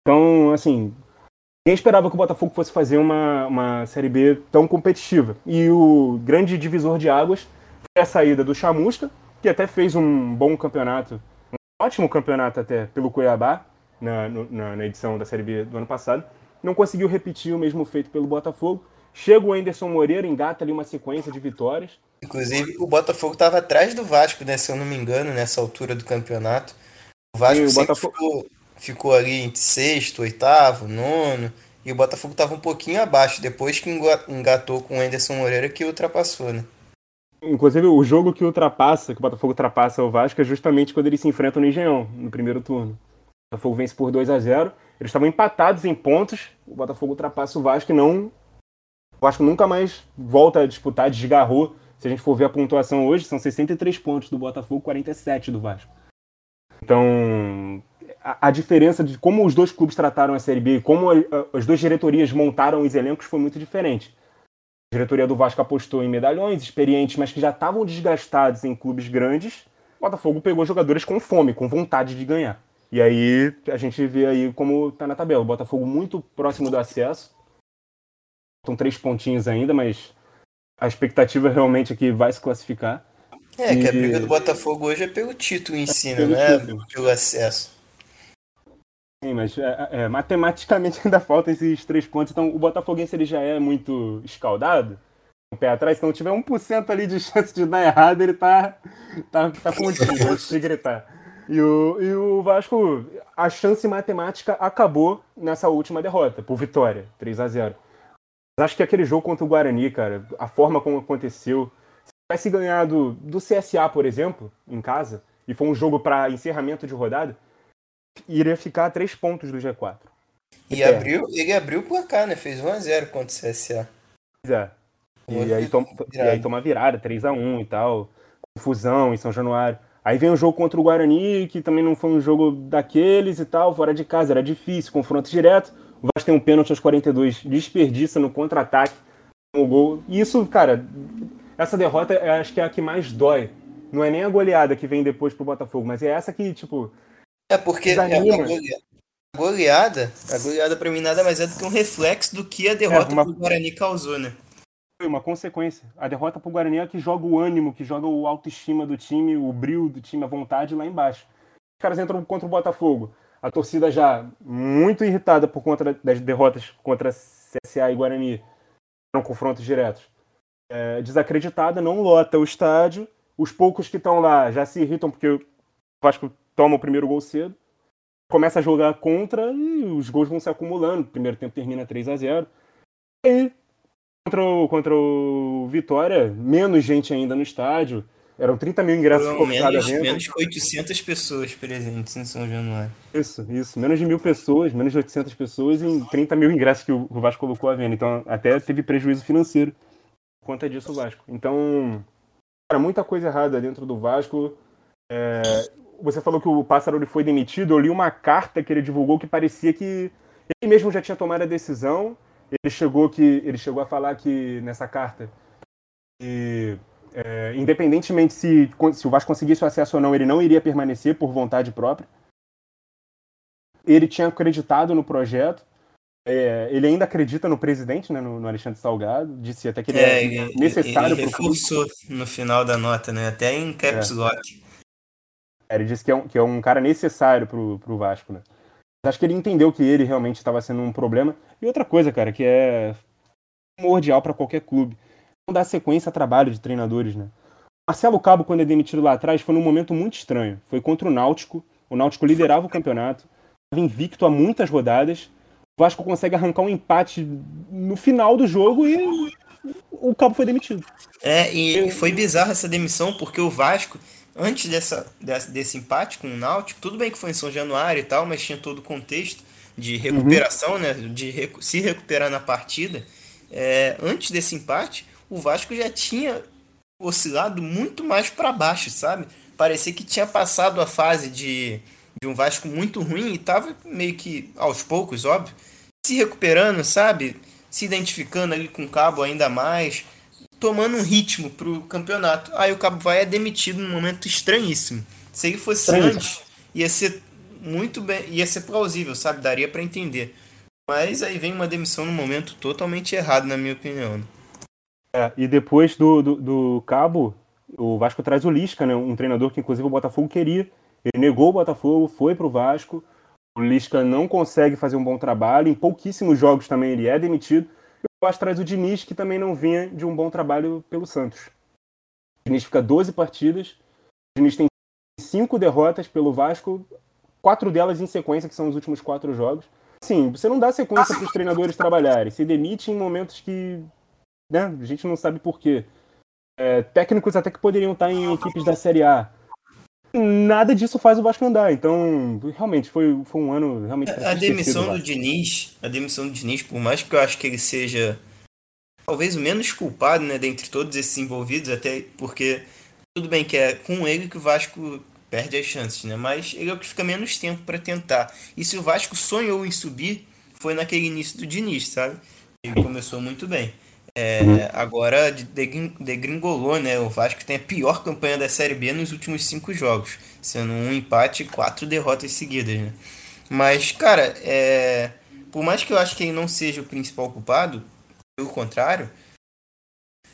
B: Então, assim, ninguém esperava que o Botafogo fosse fazer uma, uma Série B tão competitiva. E o grande divisor de águas foi a saída do Chamusca, que até fez um bom campeonato, um ótimo campeonato até, pelo Cuiabá, na, na, na edição da Série B do ano passado não conseguiu repetir o mesmo feito pelo Botafogo. Chega o Anderson Moreira, engata ali uma sequência de vitórias.
A: Inclusive, o Botafogo estava atrás do Vasco, né, se eu não me engano, nessa altura do campeonato. O Vasco Botafogo... ficou, ficou ali em sexto, oitavo, nono, e o Botafogo estava um pouquinho abaixo, depois que engatou com o Anderson Moreira, que ultrapassou, né?
B: Inclusive, o jogo que ultrapassa, que o Botafogo ultrapassa o Vasco, é justamente quando eles se enfrentam no Engenhão, no primeiro turno. O Botafogo vence por 2 a 0 eles estavam empatados em pontos, o Botafogo ultrapassa o Vasco e não. O Vasco nunca mais volta a disputar, desgarrou. Se a gente for ver a pontuação hoje, são 63 pontos do Botafogo, 47 do Vasco. Então, a, a diferença de como os dois clubes trataram a Série B, como a, a, as duas diretorias montaram os elencos foi muito diferente. A diretoria do Vasco apostou em medalhões experientes, mas que já estavam desgastados em clubes grandes. O Botafogo pegou jogadores com fome, com vontade de ganhar. E aí a gente vê aí como tá na tabela. O Botafogo muito próximo do acesso. Estão três pontinhos ainda, mas a expectativa realmente é que vai se classificar.
A: É, e... que a briga do Botafogo hoje é pelo título em si, é né? Título. Pelo acesso.
B: Sim, mas é, é, matematicamente ainda faltam esses três pontos. Então o Botafoguense ele já é muito escaldado. O pé atrás, se não tiver 1% ali de chance de dar errado, ele tá, tá, tá contido antes de gritar. E o, e o Vasco, a chance matemática acabou nessa última derrota, por vitória, 3 a 0 Mas acho que aquele jogo contra o Guarani, cara, a forma como aconteceu, se tivesse ganhado do CSA, por exemplo, em casa, e foi um jogo para encerramento de rodada, iria ficar a três pontos do G4.
A: E abriu, ele abriu o placar, né? Fez 1x0 contra o CSA.
B: Pois é. E aí, toma, e aí toma virada, 3x1 e tal. Confusão em São Januário. Aí vem o jogo contra o Guarani, que também não foi um jogo daqueles e tal, fora de casa, era difícil, confronto direto. O Vasco tem um pênalti aos 42, desperdiça no contra-ataque, o gol. E isso, cara, essa derrota acho que é a que mais dói Não é nem a goleada que vem depois pro Botafogo, mas é essa que, tipo.
A: É porque a goleada, a goleada, a goleada pra mim nada mais é do que um reflexo do que a derrota é, uma... pro Guarani causou, né?
B: Foi uma consequência. A derrota pro Guarani é que joga o ânimo, que joga o autoestima do time, o brilho do time, a vontade lá embaixo. Os caras entram contra o Botafogo. A torcida já muito irritada por conta das derrotas contra CSA e Guarani. Eram confrontos diretos. É, desacreditada, não lota o estádio os poucos que estão lá já se irritam porque o Vasco toma o primeiro gol cedo. Começa a jogar contra e os gols vão se acumulando. O primeiro tempo termina 3 a 0 E contra o, contra o Vitória, menos gente ainda no estádio. Eram 30 mil ingressos
A: Foram menos, menos que 800 pessoas presentes em São Januário.
B: Isso, isso. Menos de mil pessoas, menos de 800 pessoas em 30 mil ingressos que o Vasco colocou à venda. Então, até teve prejuízo financeiro conta disso o Vasco. Então, Cara, muita coisa errada dentro do Vasco. É, você falou que o Pássaro foi demitido. Eu li uma carta que ele divulgou que parecia que ele mesmo já tinha tomado a decisão. Ele chegou que ele chegou a falar que nessa carta que é, independentemente se, se o Vasco conseguisse o acesso ou não, ele não iria permanecer por vontade própria. Ele tinha acreditado no projeto é, ele ainda acredita no presidente, né, no, no, Alexandre Salgado, disse até que ele é, é necessário
A: ele reforçou no final da nota, né, até em caps é. lock.
B: É, ele disse que é um, que é um cara necessário pro, pro Vasco, né. Acho que ele entendeu que ele realmente estava sendo um problema. E outra coisa, cara, que é primordial para qualquer clube, não dar sequência a trabalho de treinadores, né. Marcelo Cabo, quando é demitido lá atrás, foi num momento muito estranho. Foi contra o Náutico, o Náutico liderava o campeonato, estava invicto há muitas rodadas, o Vasco consegue arrancar um empate no final do jogo e o Cabo foi demitido.
A: É, e foi bizarra essa demissão, porque o Vasco, antes dessa, desse, desse empate com o Náutico, tudo bem que foi em São Januário e tal, mas tinha todo o contexto de recuperação, uhum. né? De recu se recuperar na partida. É, antes desse empate, o Vasco já tinha oscilado muito mais para baixo, sabe? Parecia que tinha passado a fase de de um Vasco muito ruim e tava meio que aos poucos, óbvio, se recuperando, sabe? Se identificando ali com o Cabo ainda mais, tomando um ritmo pro campeonato. Aí o Cabo vai é demitido num momento estranhíssimo. Se ele fosse Estranho. antes, ia ser muito bem, ia ser plausível, sabe? Daria para entender. Mas aí vem uma demissão num momento totalmente errado, na minha opinião. Né?
B: É, e depois do, do, do, Cabo, o Vasco traz o Lisca, né? Um treinador que inclusive o Botafogo queria. Ele negou o Botafogo, foi para o Vasco. O Lisca não consegue fazer um bom trabalho. Em pouquíssimos jogos também ele é demitido. E o Vasco traz o Diniz, que também não vinha de um bom trabalho pelo Santos. O Diniz fica 12 partidas. O Diniz tem cinco derrotas pelo Vasco, quatro delas em sequência, que são os últimos quatro jogos. Sim, você não dá sequência para os treinadores trabalharem. Se demite em momentos que né, a gente não sabe por quê. É, técnicos até que poderiam estar em equipes da Série A nada disso faz o Vasco andar. Então, realmente, foi, foi um ano realmente.
A: A demissão do Diniz, a demissão do Diniz, por mais que eu acho que ele seja talvez o menos culpado, né, dentre todos esses envolvidos, até porque tudo bem que é com ele que o Vasco perde as chances, né? Mas ele é o que fica menos tempo para tentar. E se o Vasco sonhou em subir, foi naquele início do Diniz, sabe? Ele começou muito bem. É, uhum. Agora degringolou, né? O Vasco tem a pior campanha da Série B nos últimos cinco jogos, sendo um empate e quatro derrotas seguidas, né? Mas, cara, é... por mais que eu acho que ele não seja o principal culpado, pelo contrário,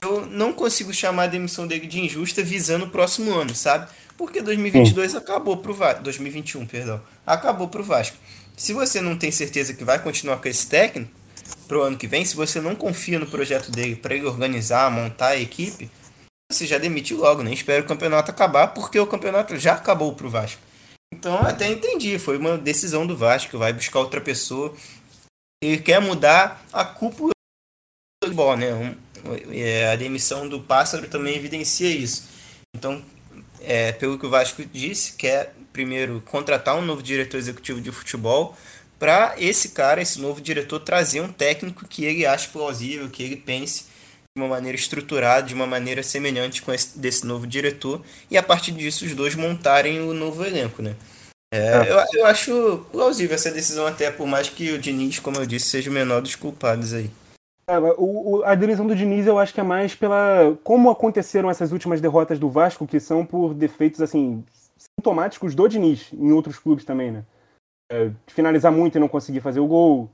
A: eu não consigo chamar a demissão dele de injusta visando o próximo ano, sabe? Porque 2022 acabou pro Vasco, 2021, perdão, acabou pro Vasco. Se você não tem certeza que vai continuar com esse técnico, pro ano que vem, se você não confia no projeto dele para ele organizar, montar a equipe, você já demite logo, nem espera o campeonato acabar, porque o campeonato já acabou pro Vasco. Então até entendi, foi uma decisão do Vasco, vai buscar outra pessoa. Ele quer mudar a cúpula do futebol, né? É, a demissão do Pássaro também evidencia isso. Então, é, pelo que o Vasco disse, quer primeiro contratar um novo diretor executivo de futebol para esse cara, esse novo diretor, trazer um técnico que ele ache plausível, que ele pense de uma maneira estruturada, de uma maneira semelhante com esse desse novo diretor, e a partir disso os dois montarem o novo elenco, né? É, é. eu, eu acho plausível essa decisão, até por mais que o Diniz, como eu disse, seja o menor dos culpados aí.
B: É, o, a demissão do Diniz eu acho que é mais pela. Como aconteceram essas últimas derrotas do Vasco, que são por defeitos assim sintomáticos do Diniz, em outros clubes também, né? É, finalizar muito e não conseguir fazer o gol.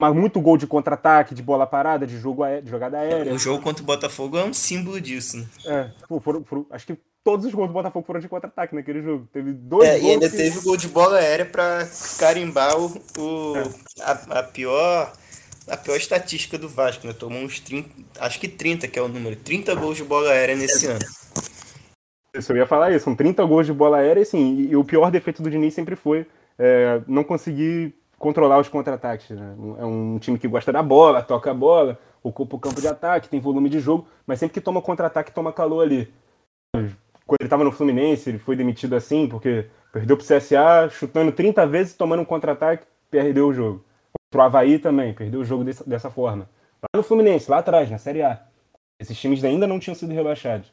B: Mas muito gol de contra-ataque, de bola parada, de, jogo aé de jogada aérea.
A: O jogo contra o Botafogo é um símbolo disso, né?
B: É, por, por, acho que todos os gols do Botafogo foram de contra-ataque naquele jogo. Teve dois
A: é, gols. E ainda que... teve o gol de bola aérea para carimbar o, o é. a, a, pior a pior estatística do Vasco, né? Tomou uns 30, acho que 30 que é o número, 30 gols de bola aérea nesse ano.
B: Isso, eu ia falar isso, são 30 gols de bola aérea, assim, e, e o pior defeito do Diniz sempre foi é, não conseguir controlar os contra-ataques. Né? É um time que gosta da bola, toca a bola, ocupa o campo de ataque, tem volume de jogo, mas sempre que toma contra-ataque, toma calor ali. Quando ele estava no Fluminense, ele foi demitido assim, porque perdeu pro CSA, chutando 30 vezes, tomando um contra-ataque, perdeu o jogo. Pro Havaí também, perdeu o jogo dessa, dessa forma. Lá no Fluminense, lá atrás, na Série A. Esses times ainda não tinham sido rebaixados.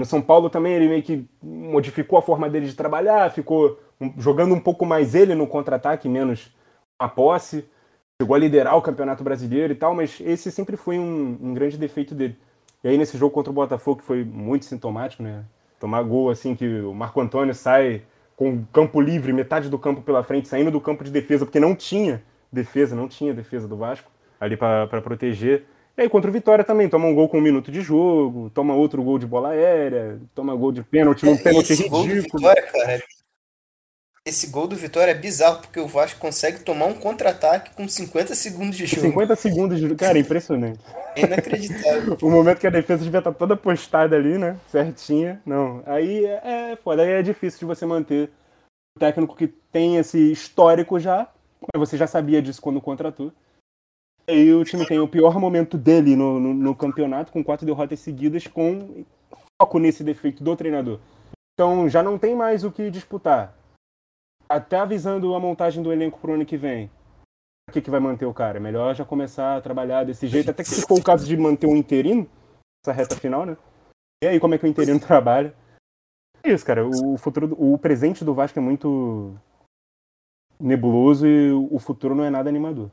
B: No São Paulo também ele meio que modificou a forma dele de trabalhar, ficou jogando um pouco mais ele no contra-ataque, menos a posse. Chegou a liderar o Campeonato Brasileiro e tal, mas esse sempre foi um, um grande defeito dele. E aí nesse jogo contra o Botafogo, que foi muito sintomático, né? Tomar gol assim que o Marco Antônio sai com campo livre, metade do campo pela frente, saindo do campo de defesa, porque não tinha defesa, não tinha defesa do Vasco ali para proteger. E aí contra o Vitória também, toma um gol com um minuto de jogo, toma outro gol de bola aérea, toma gol de pênalti, um pênalti
A: esse ridículo. Gol do Vitória, cara, esse gol do Vitória é bizarro, porque o Vasco consegue tomar um contra-ataque com 50 segundos de jogo.
B: 50 segundos de jogo, cara, impressionante.
A: É inacreditável.
B: o momento que a defesa devia estar toda postada ali, né? Certinha. Não, aí é, é foda, aí é difícil de você manter um técnico que tem esse histórico já, você já sabia disso quando contratou. E o time tem o pior momento dele no, no, no campeonato, com quatro derrotas seguidas, com foco nesse defeito do treinador. Então já não tem mais o que disputar. Até avisando a montagem do elenco pro ano que vem. O que, que vai manter o cara? É melhor já começar a trabalhar desse jeito, até que se for o caso de manter um interino, essa reta final, né? E aí, como é que o interino trabalha? É isso, cara. O futuro, o presente do Vasco é muito nebuloso e o futuro não é nada animador.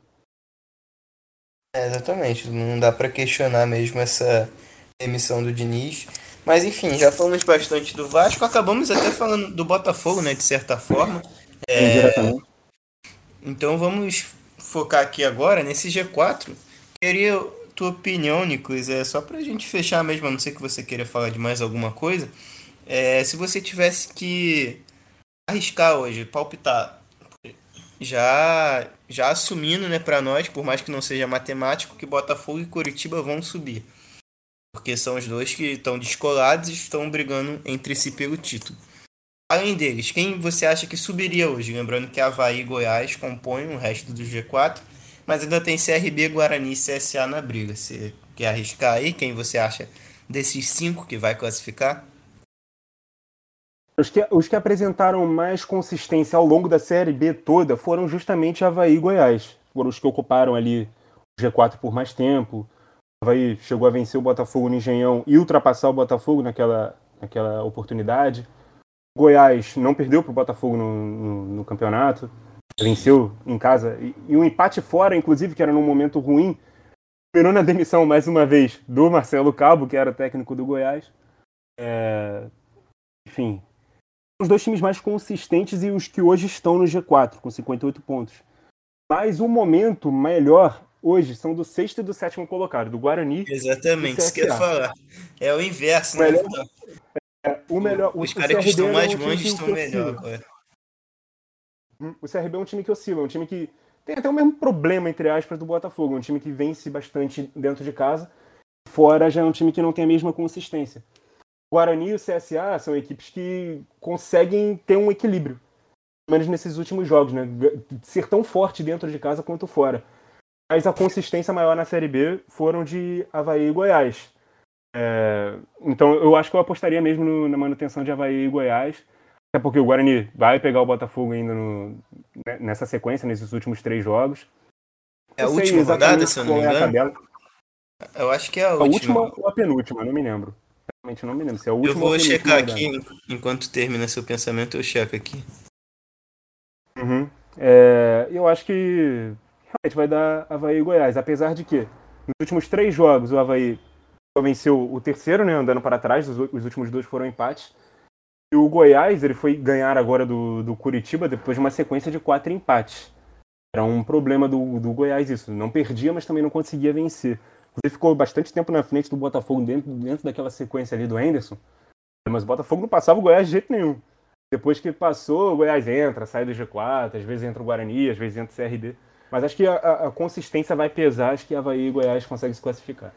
A: É, exatamente, não dá para questionar mesmo essa emissão do Diniz. Mas enfim, já falamos bastante do Vasco, acabamos até falando do Botafogo, né, de certa forma. É... Então vamos focar aqui agora nesse G4. Queria tua opinião, Nicolas, é só pra gente fechar mesmo, a não ser que você queira falar de mais alguma coisa. É, se você tivesse que arriscar hoje, palpitar já já assumindo, né, para nós, por mais que não seja matemático, que Botafogo e Curitiba vão subir. Porque são os dois que estão descolados e estão brigando entre si pelo título. Além deles, quem você acha que subiria hoje? Lembrando que Havaí e Goiás compõem o resto do G4, mas ainda tem CRB, Guarani e CSA na briga. Você quer arriscar aí quem você acha desses cinco que vai classificar?
B: Os que, os que apresentaram mais consistência ao longo da Série B toda foram justamente Havaí e Goiás. Foram os que ocuparam ali o G4 por mais tempo. O Havaí chegou a vencer o Botafogo no Engenhão e ultrapassar o Botafogo naquela, naquela oportunidade. O Goiás não perdeu para o Botafogo no, no, no, campeonato. Venceu em casa. E, um empate fora, inclusive, que era num momento ruim. Terminou na demissão, mais uma vez, do Marcelo Cabo, que era técnico do Goiás. É... Enfim, os dois times mais consistentes e os que hoje estão no G4, com 58 pontos. Mas o momento melhor hoje são do sexto e do sétimo colocado, do Guarani.
A: Exatamente, isso que eu ia falar. É o inverso, o né? Melhor,
B: é, o melhor,
A: Os caras que estão mais é um longe estão melhor agora.
B: O CRB é um time que oscila, é um time que tem até o mesmo problema, entre aspas, do Botafogo. É um time que vence bastante dentro de casa. Fora já é um time que não tem a mesma consistência. Guarani e o CSA são equipes que conseguem ter um equilíbrio, pelo menos nesses últimos jogos, né? Ser tão forte dentro de casa quanto fora. Mas a consistência maior na Série B foram de Havaí e Goiás. É... então eu acho que eu apostaria mesmo no, na manutenção de Havaí e Goiás. Até porque o Guarani vai pegar o Botafogo ainda no, né, nessa sequência, nesses últimos três jogos.
A: É a última rodada, se eu não me é engano? Eu acho que é a, a última.
B: A última ou a penúltima, não me lembro. Realmente não me lembro. Se é o último
A: eu vou checar aqui, enquanto termina seu pensamento, eu checo aqui.
B: Uhum. É, eu acho que realmente vai dar Havaí e Goiás, apesar de que Nos últimos três jogos, o Havaí venceu o terceiro, né, andando para trás, os, os últimos dois foram empates. E o Goiás, ele foi ganhar agora do, do Curitiba depois de uma sequência de quatro empates. Era um problema do, do Goiás isso. Não perdia, mas também não conseguia vencer. Inclusive ficou bastante tempo na frente do Botafogo dentro, dentro daquela sequência ali do Henderson. Mas o Botafogo não passava o Goiás de jeito nenhum. Depois que passou, o Goiás entra, sai do G4, às vezes entra o Guarani, às vezes entra o CRB. Mas acho que a, a, a consistência vai pesar, acho que Havaí e Goiás conseguem se classificar.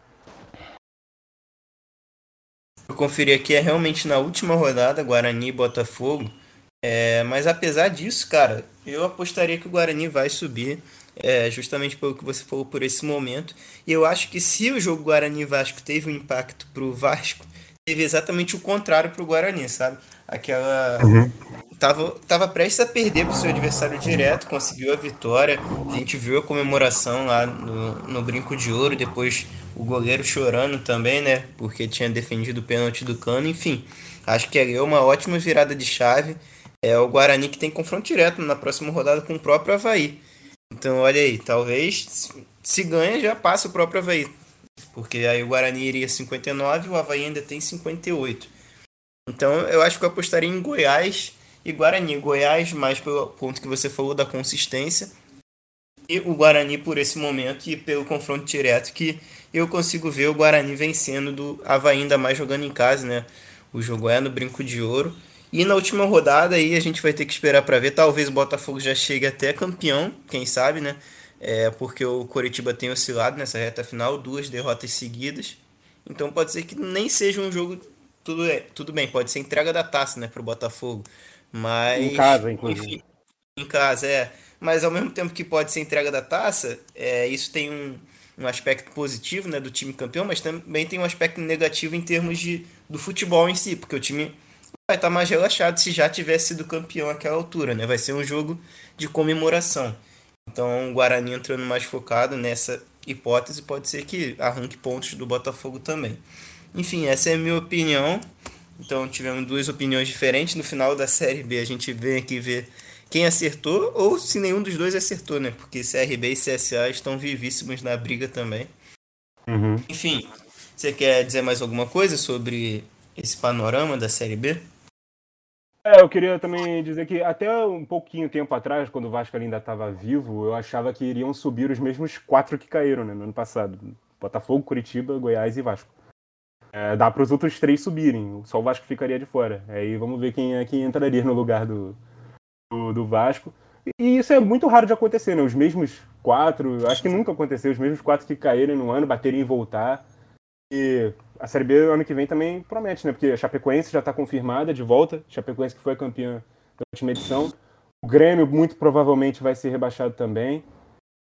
A: Eu conferi aqui, é realmente na última rodada, Guarani e Botafogo. É, mas apesar disso, cara, eu apostaria que o Guarani vai subir, é, justamente pelo que você falou por esse momento. E eu acho que se o jogo Guarani Vasco teve um impacto pro Vasco, teve exatamente o contrário pro Guarani, sabe? Aquela. Uhum. Tava, tava prestes a perder pro seu adversário direto, conseguiu a vitória. A gente viu a comemoração lá no, no Brinco de Ouro, depois o goleiro chorando também, né? Porque tinha defendido o pênalti do Cano, enfim. Acho que é uma ótima virada de chave. É o Guarani que tem confronto direto na próxima rodada com o próprio Havaí. Então, olha aí, talvez se ganha já passa o próprio Havaí. Porque aí o Guarani iria 59 e o Havaí ainda tem 58. Então, eu acho que eu apostaria em Goiás e Guarani. Goiás, mais pelo ponto que você falou da consistência. E o Guarani por esse momento e pelo confronto direto que eu consigo ver o Guarani vencendo do Havaí ainda mais jogando em casa, né? O jogo é no Brinco de Ouro. E na última rodada aí a gente vai ter que esperar para ver. Talvez o Botafogo já chegue até campeão, quem sabe, né? É, porque o Coritiba tem oscilado nessa reta final, duas derrotas seguidas. Então pode ser que nem seja um jogo. Tudo, é, tudo bem, pode ser entrega da taça, né, pro Botafogo. Mas.
B: Em casa, inclusive. Enfim,
A: em casa, é. Mas ao mesmo tempo que pode ser entrega da taça, é, isso tem um, um aspecto positivo né, do time campeão, mas também tem um aspecto negativo em termos de, do futebol em si, porque o time vai estar mais relaxado se já tivesse sido campeão àquela altura, né? Vai ser um jogo de comemoração. Então o Guarani entrando mais focado nessa hipótese pode ser que arranque pontos do Botafogo também. Enfim, essa é a minha opinião. Então tivemos duas opiniões diferentes. No final da Série B a gente vem aqui ver quem acertou ou se nenhum dos dois acertou, né? Porque CRB e CSA estão vivíssimos na briga também. Uhum. Enfim, você quer dizer mais alguma coisa sobre esse panorama da Série B?
B: É, eu queria também dizer que até um pouquinho tempo atrás, quando o Vasco ainda estava vivo, eu achava que iriam subir os mesmos quatro que caíram né, no ano passado: Botafogo, Curitiba, Goiás e Vasco. É, dá para os outros três subirem, só o Vasco ficaria de fora. Aí vamos ver quem é quem entraria no lugar do, do, do, Vasco. E isso é muito raro de acontecer, né? Os mesmos quatro, acho que nunca aconteceu, os mesmos quatro que caíram no ano, baterem e voltar. E a Série B ano que vem também promete, né? Porque a Chapecoense já está confirmada de volta, Chapecoense que foi campeã da última edição. O Grêmio muito provavelmente vai ser rebaixado também.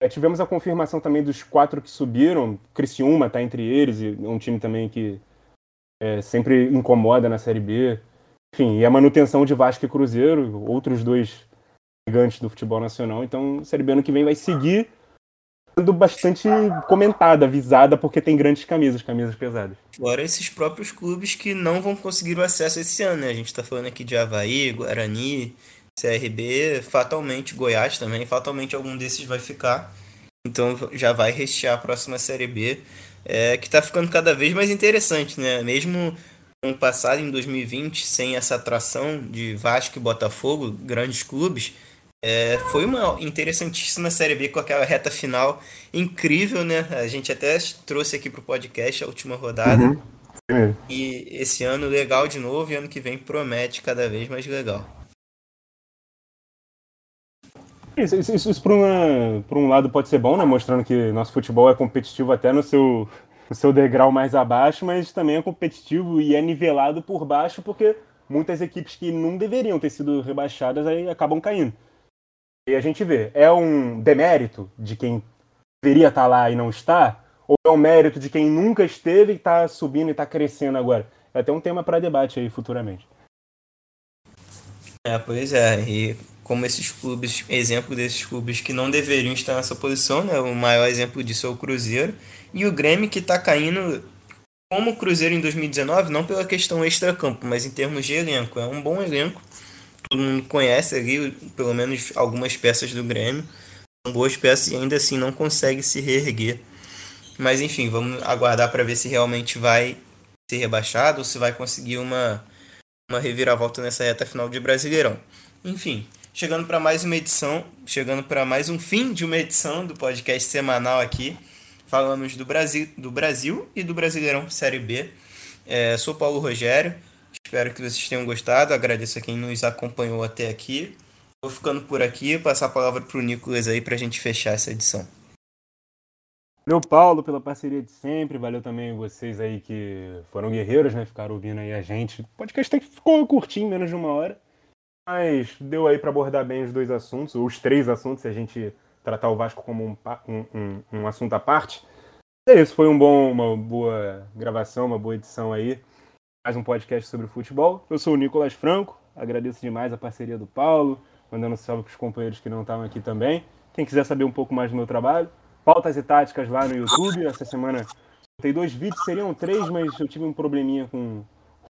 B: É, tivemos a confirmação também dos quatro que subiram. Criciúma está entre eles, e um time também que é, sempre incomoda na Série B. Enfim, e a manutenção de Vasco e Cruzeiro, outros dois gigantes do futebol nacional. Então, a Série B ano que vem vai seguir sendo bastante comentada, avisada, porque tem grandes camisas, camisas pesadas.
A: Fora esses próprios clubes que não vão conseguir o acesso esse ano, né? A gente está falando aqui de Havaí, Guarani, CRB, fatalmente Goiás também, fatalmente algum desses vai ficar. Então já vai rechear a próxima Série B, é, que está ficando cada vez mais interessante, né? Mesmo ano passado, em 2020, sem essa atração de Vasco e Botafogo, grandes clubes, é, foi uma interessantíssima Série B com aquela reta final incrível, né? A gente até trouxe aqui para o podcast a última rodada. Uhum. E esse ano legal de novo e ano que vem promete cada vez mais legal.
B: Isso, isso, isso por, uma, por um lado pode ser bom, né? Mostrando que nosso futebol é competitivo até no seu, no seu degrau mais abaixo, mas também é competitivo e é nivelado por baixo porque muitas equipes que não deveriam ter sido rebaixadas aí acabam caindo. E a gente vê, é um demérito de quem deveria estar lá e não está? Ou é um mérito de quem nunca esteve e está subindo e está crescendo agora? É até um tema para debate aí futuramente.
A: É, pois é. E como esses clubes, exemplo desses clubes que não deveriam estar nessa posição, né? O maior exemplo disso é o Cruzeiro. E o Grêmio que está caindo como o Cruzeiro em 2019, não pela questão extra-campo, mas em termos de elenco. É um bom elenco todo mundo conhece ali, pelo menos algumas peças do Grêmio. São boas peças e ainda assim não consegue se reerguer. Mas enfim, vamos aguardar para ver se realmente vai ser rebaixado ou se vai conseguir uma, uma reviravolta nessa reta final de Brasileirão. Enfim, chegando para mais uma edição, chegando para mais um fim de uma edição do podcast semanal aqui. Falamos do Brasil, do Brasil e do Brasileirão Série B. É, sou Paulo Rogério, espero que vocês tenham gostado. Agradeço a quem nos acompanhou até aqui. Vou ficando por aqui, passar a palavra para o Nicolas aí para a gente fechar essa edição.
B: Valeu, Paulo, pela parceria de sempre. Valeu também vocês aí que foram guerreiros, né? Ficaram ouvindo aí a gente. O podcast até ficou curtinho, menos de uma hora. Mas deu aí para abordar bem os dois assuntos, ou os três assuntos, se a gente tratar o Vasco como um, um, um, um assunto à parte. É isso, foi um bom, uma boa gravação, uma boa edição aí. Mais um podcast sobre futebol. Eu sou o Nicolas Franco, agradeço demais a parceria do Paulo, mandando salve para os companheiros que não estavam aqui também. Quem quiser saber um pouco mais do meu trabalho, pautas e táticas lá no YouTube. Essa semana tem dois vídeos, seriam três, mas eu tive um probleminha com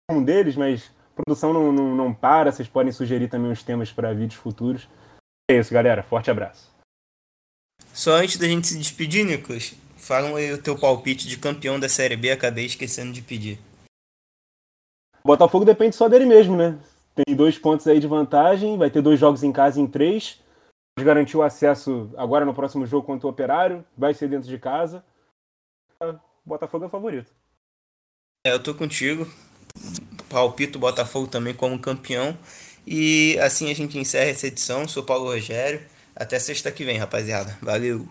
B: um deles, mas produção não, não, não para. Vocês podem sugerir também os temas para vídeos futuros. É isso, galera. Forte abraço.
A: Só antes da gente se despedir, Nicolas, falam aí o teu palpite de campeão da Série B. Acabei esquecendo de pedir.
B: O Botafogo depende só dele mesmo, né? Tem dois pontos aí de vantagem, vai ter dois jogos em casa em três garantiu acesso agora no próximo jogo contra o Operário, vai ser dentro de casa. Botafogo é o favorito.
A: É, eu tô contigo. Palpito Botafogo também como campeão. E assim a gente encerra essa edição. Sou Paulo Rogério. Até sexta que vem, rapaziada. Valeu!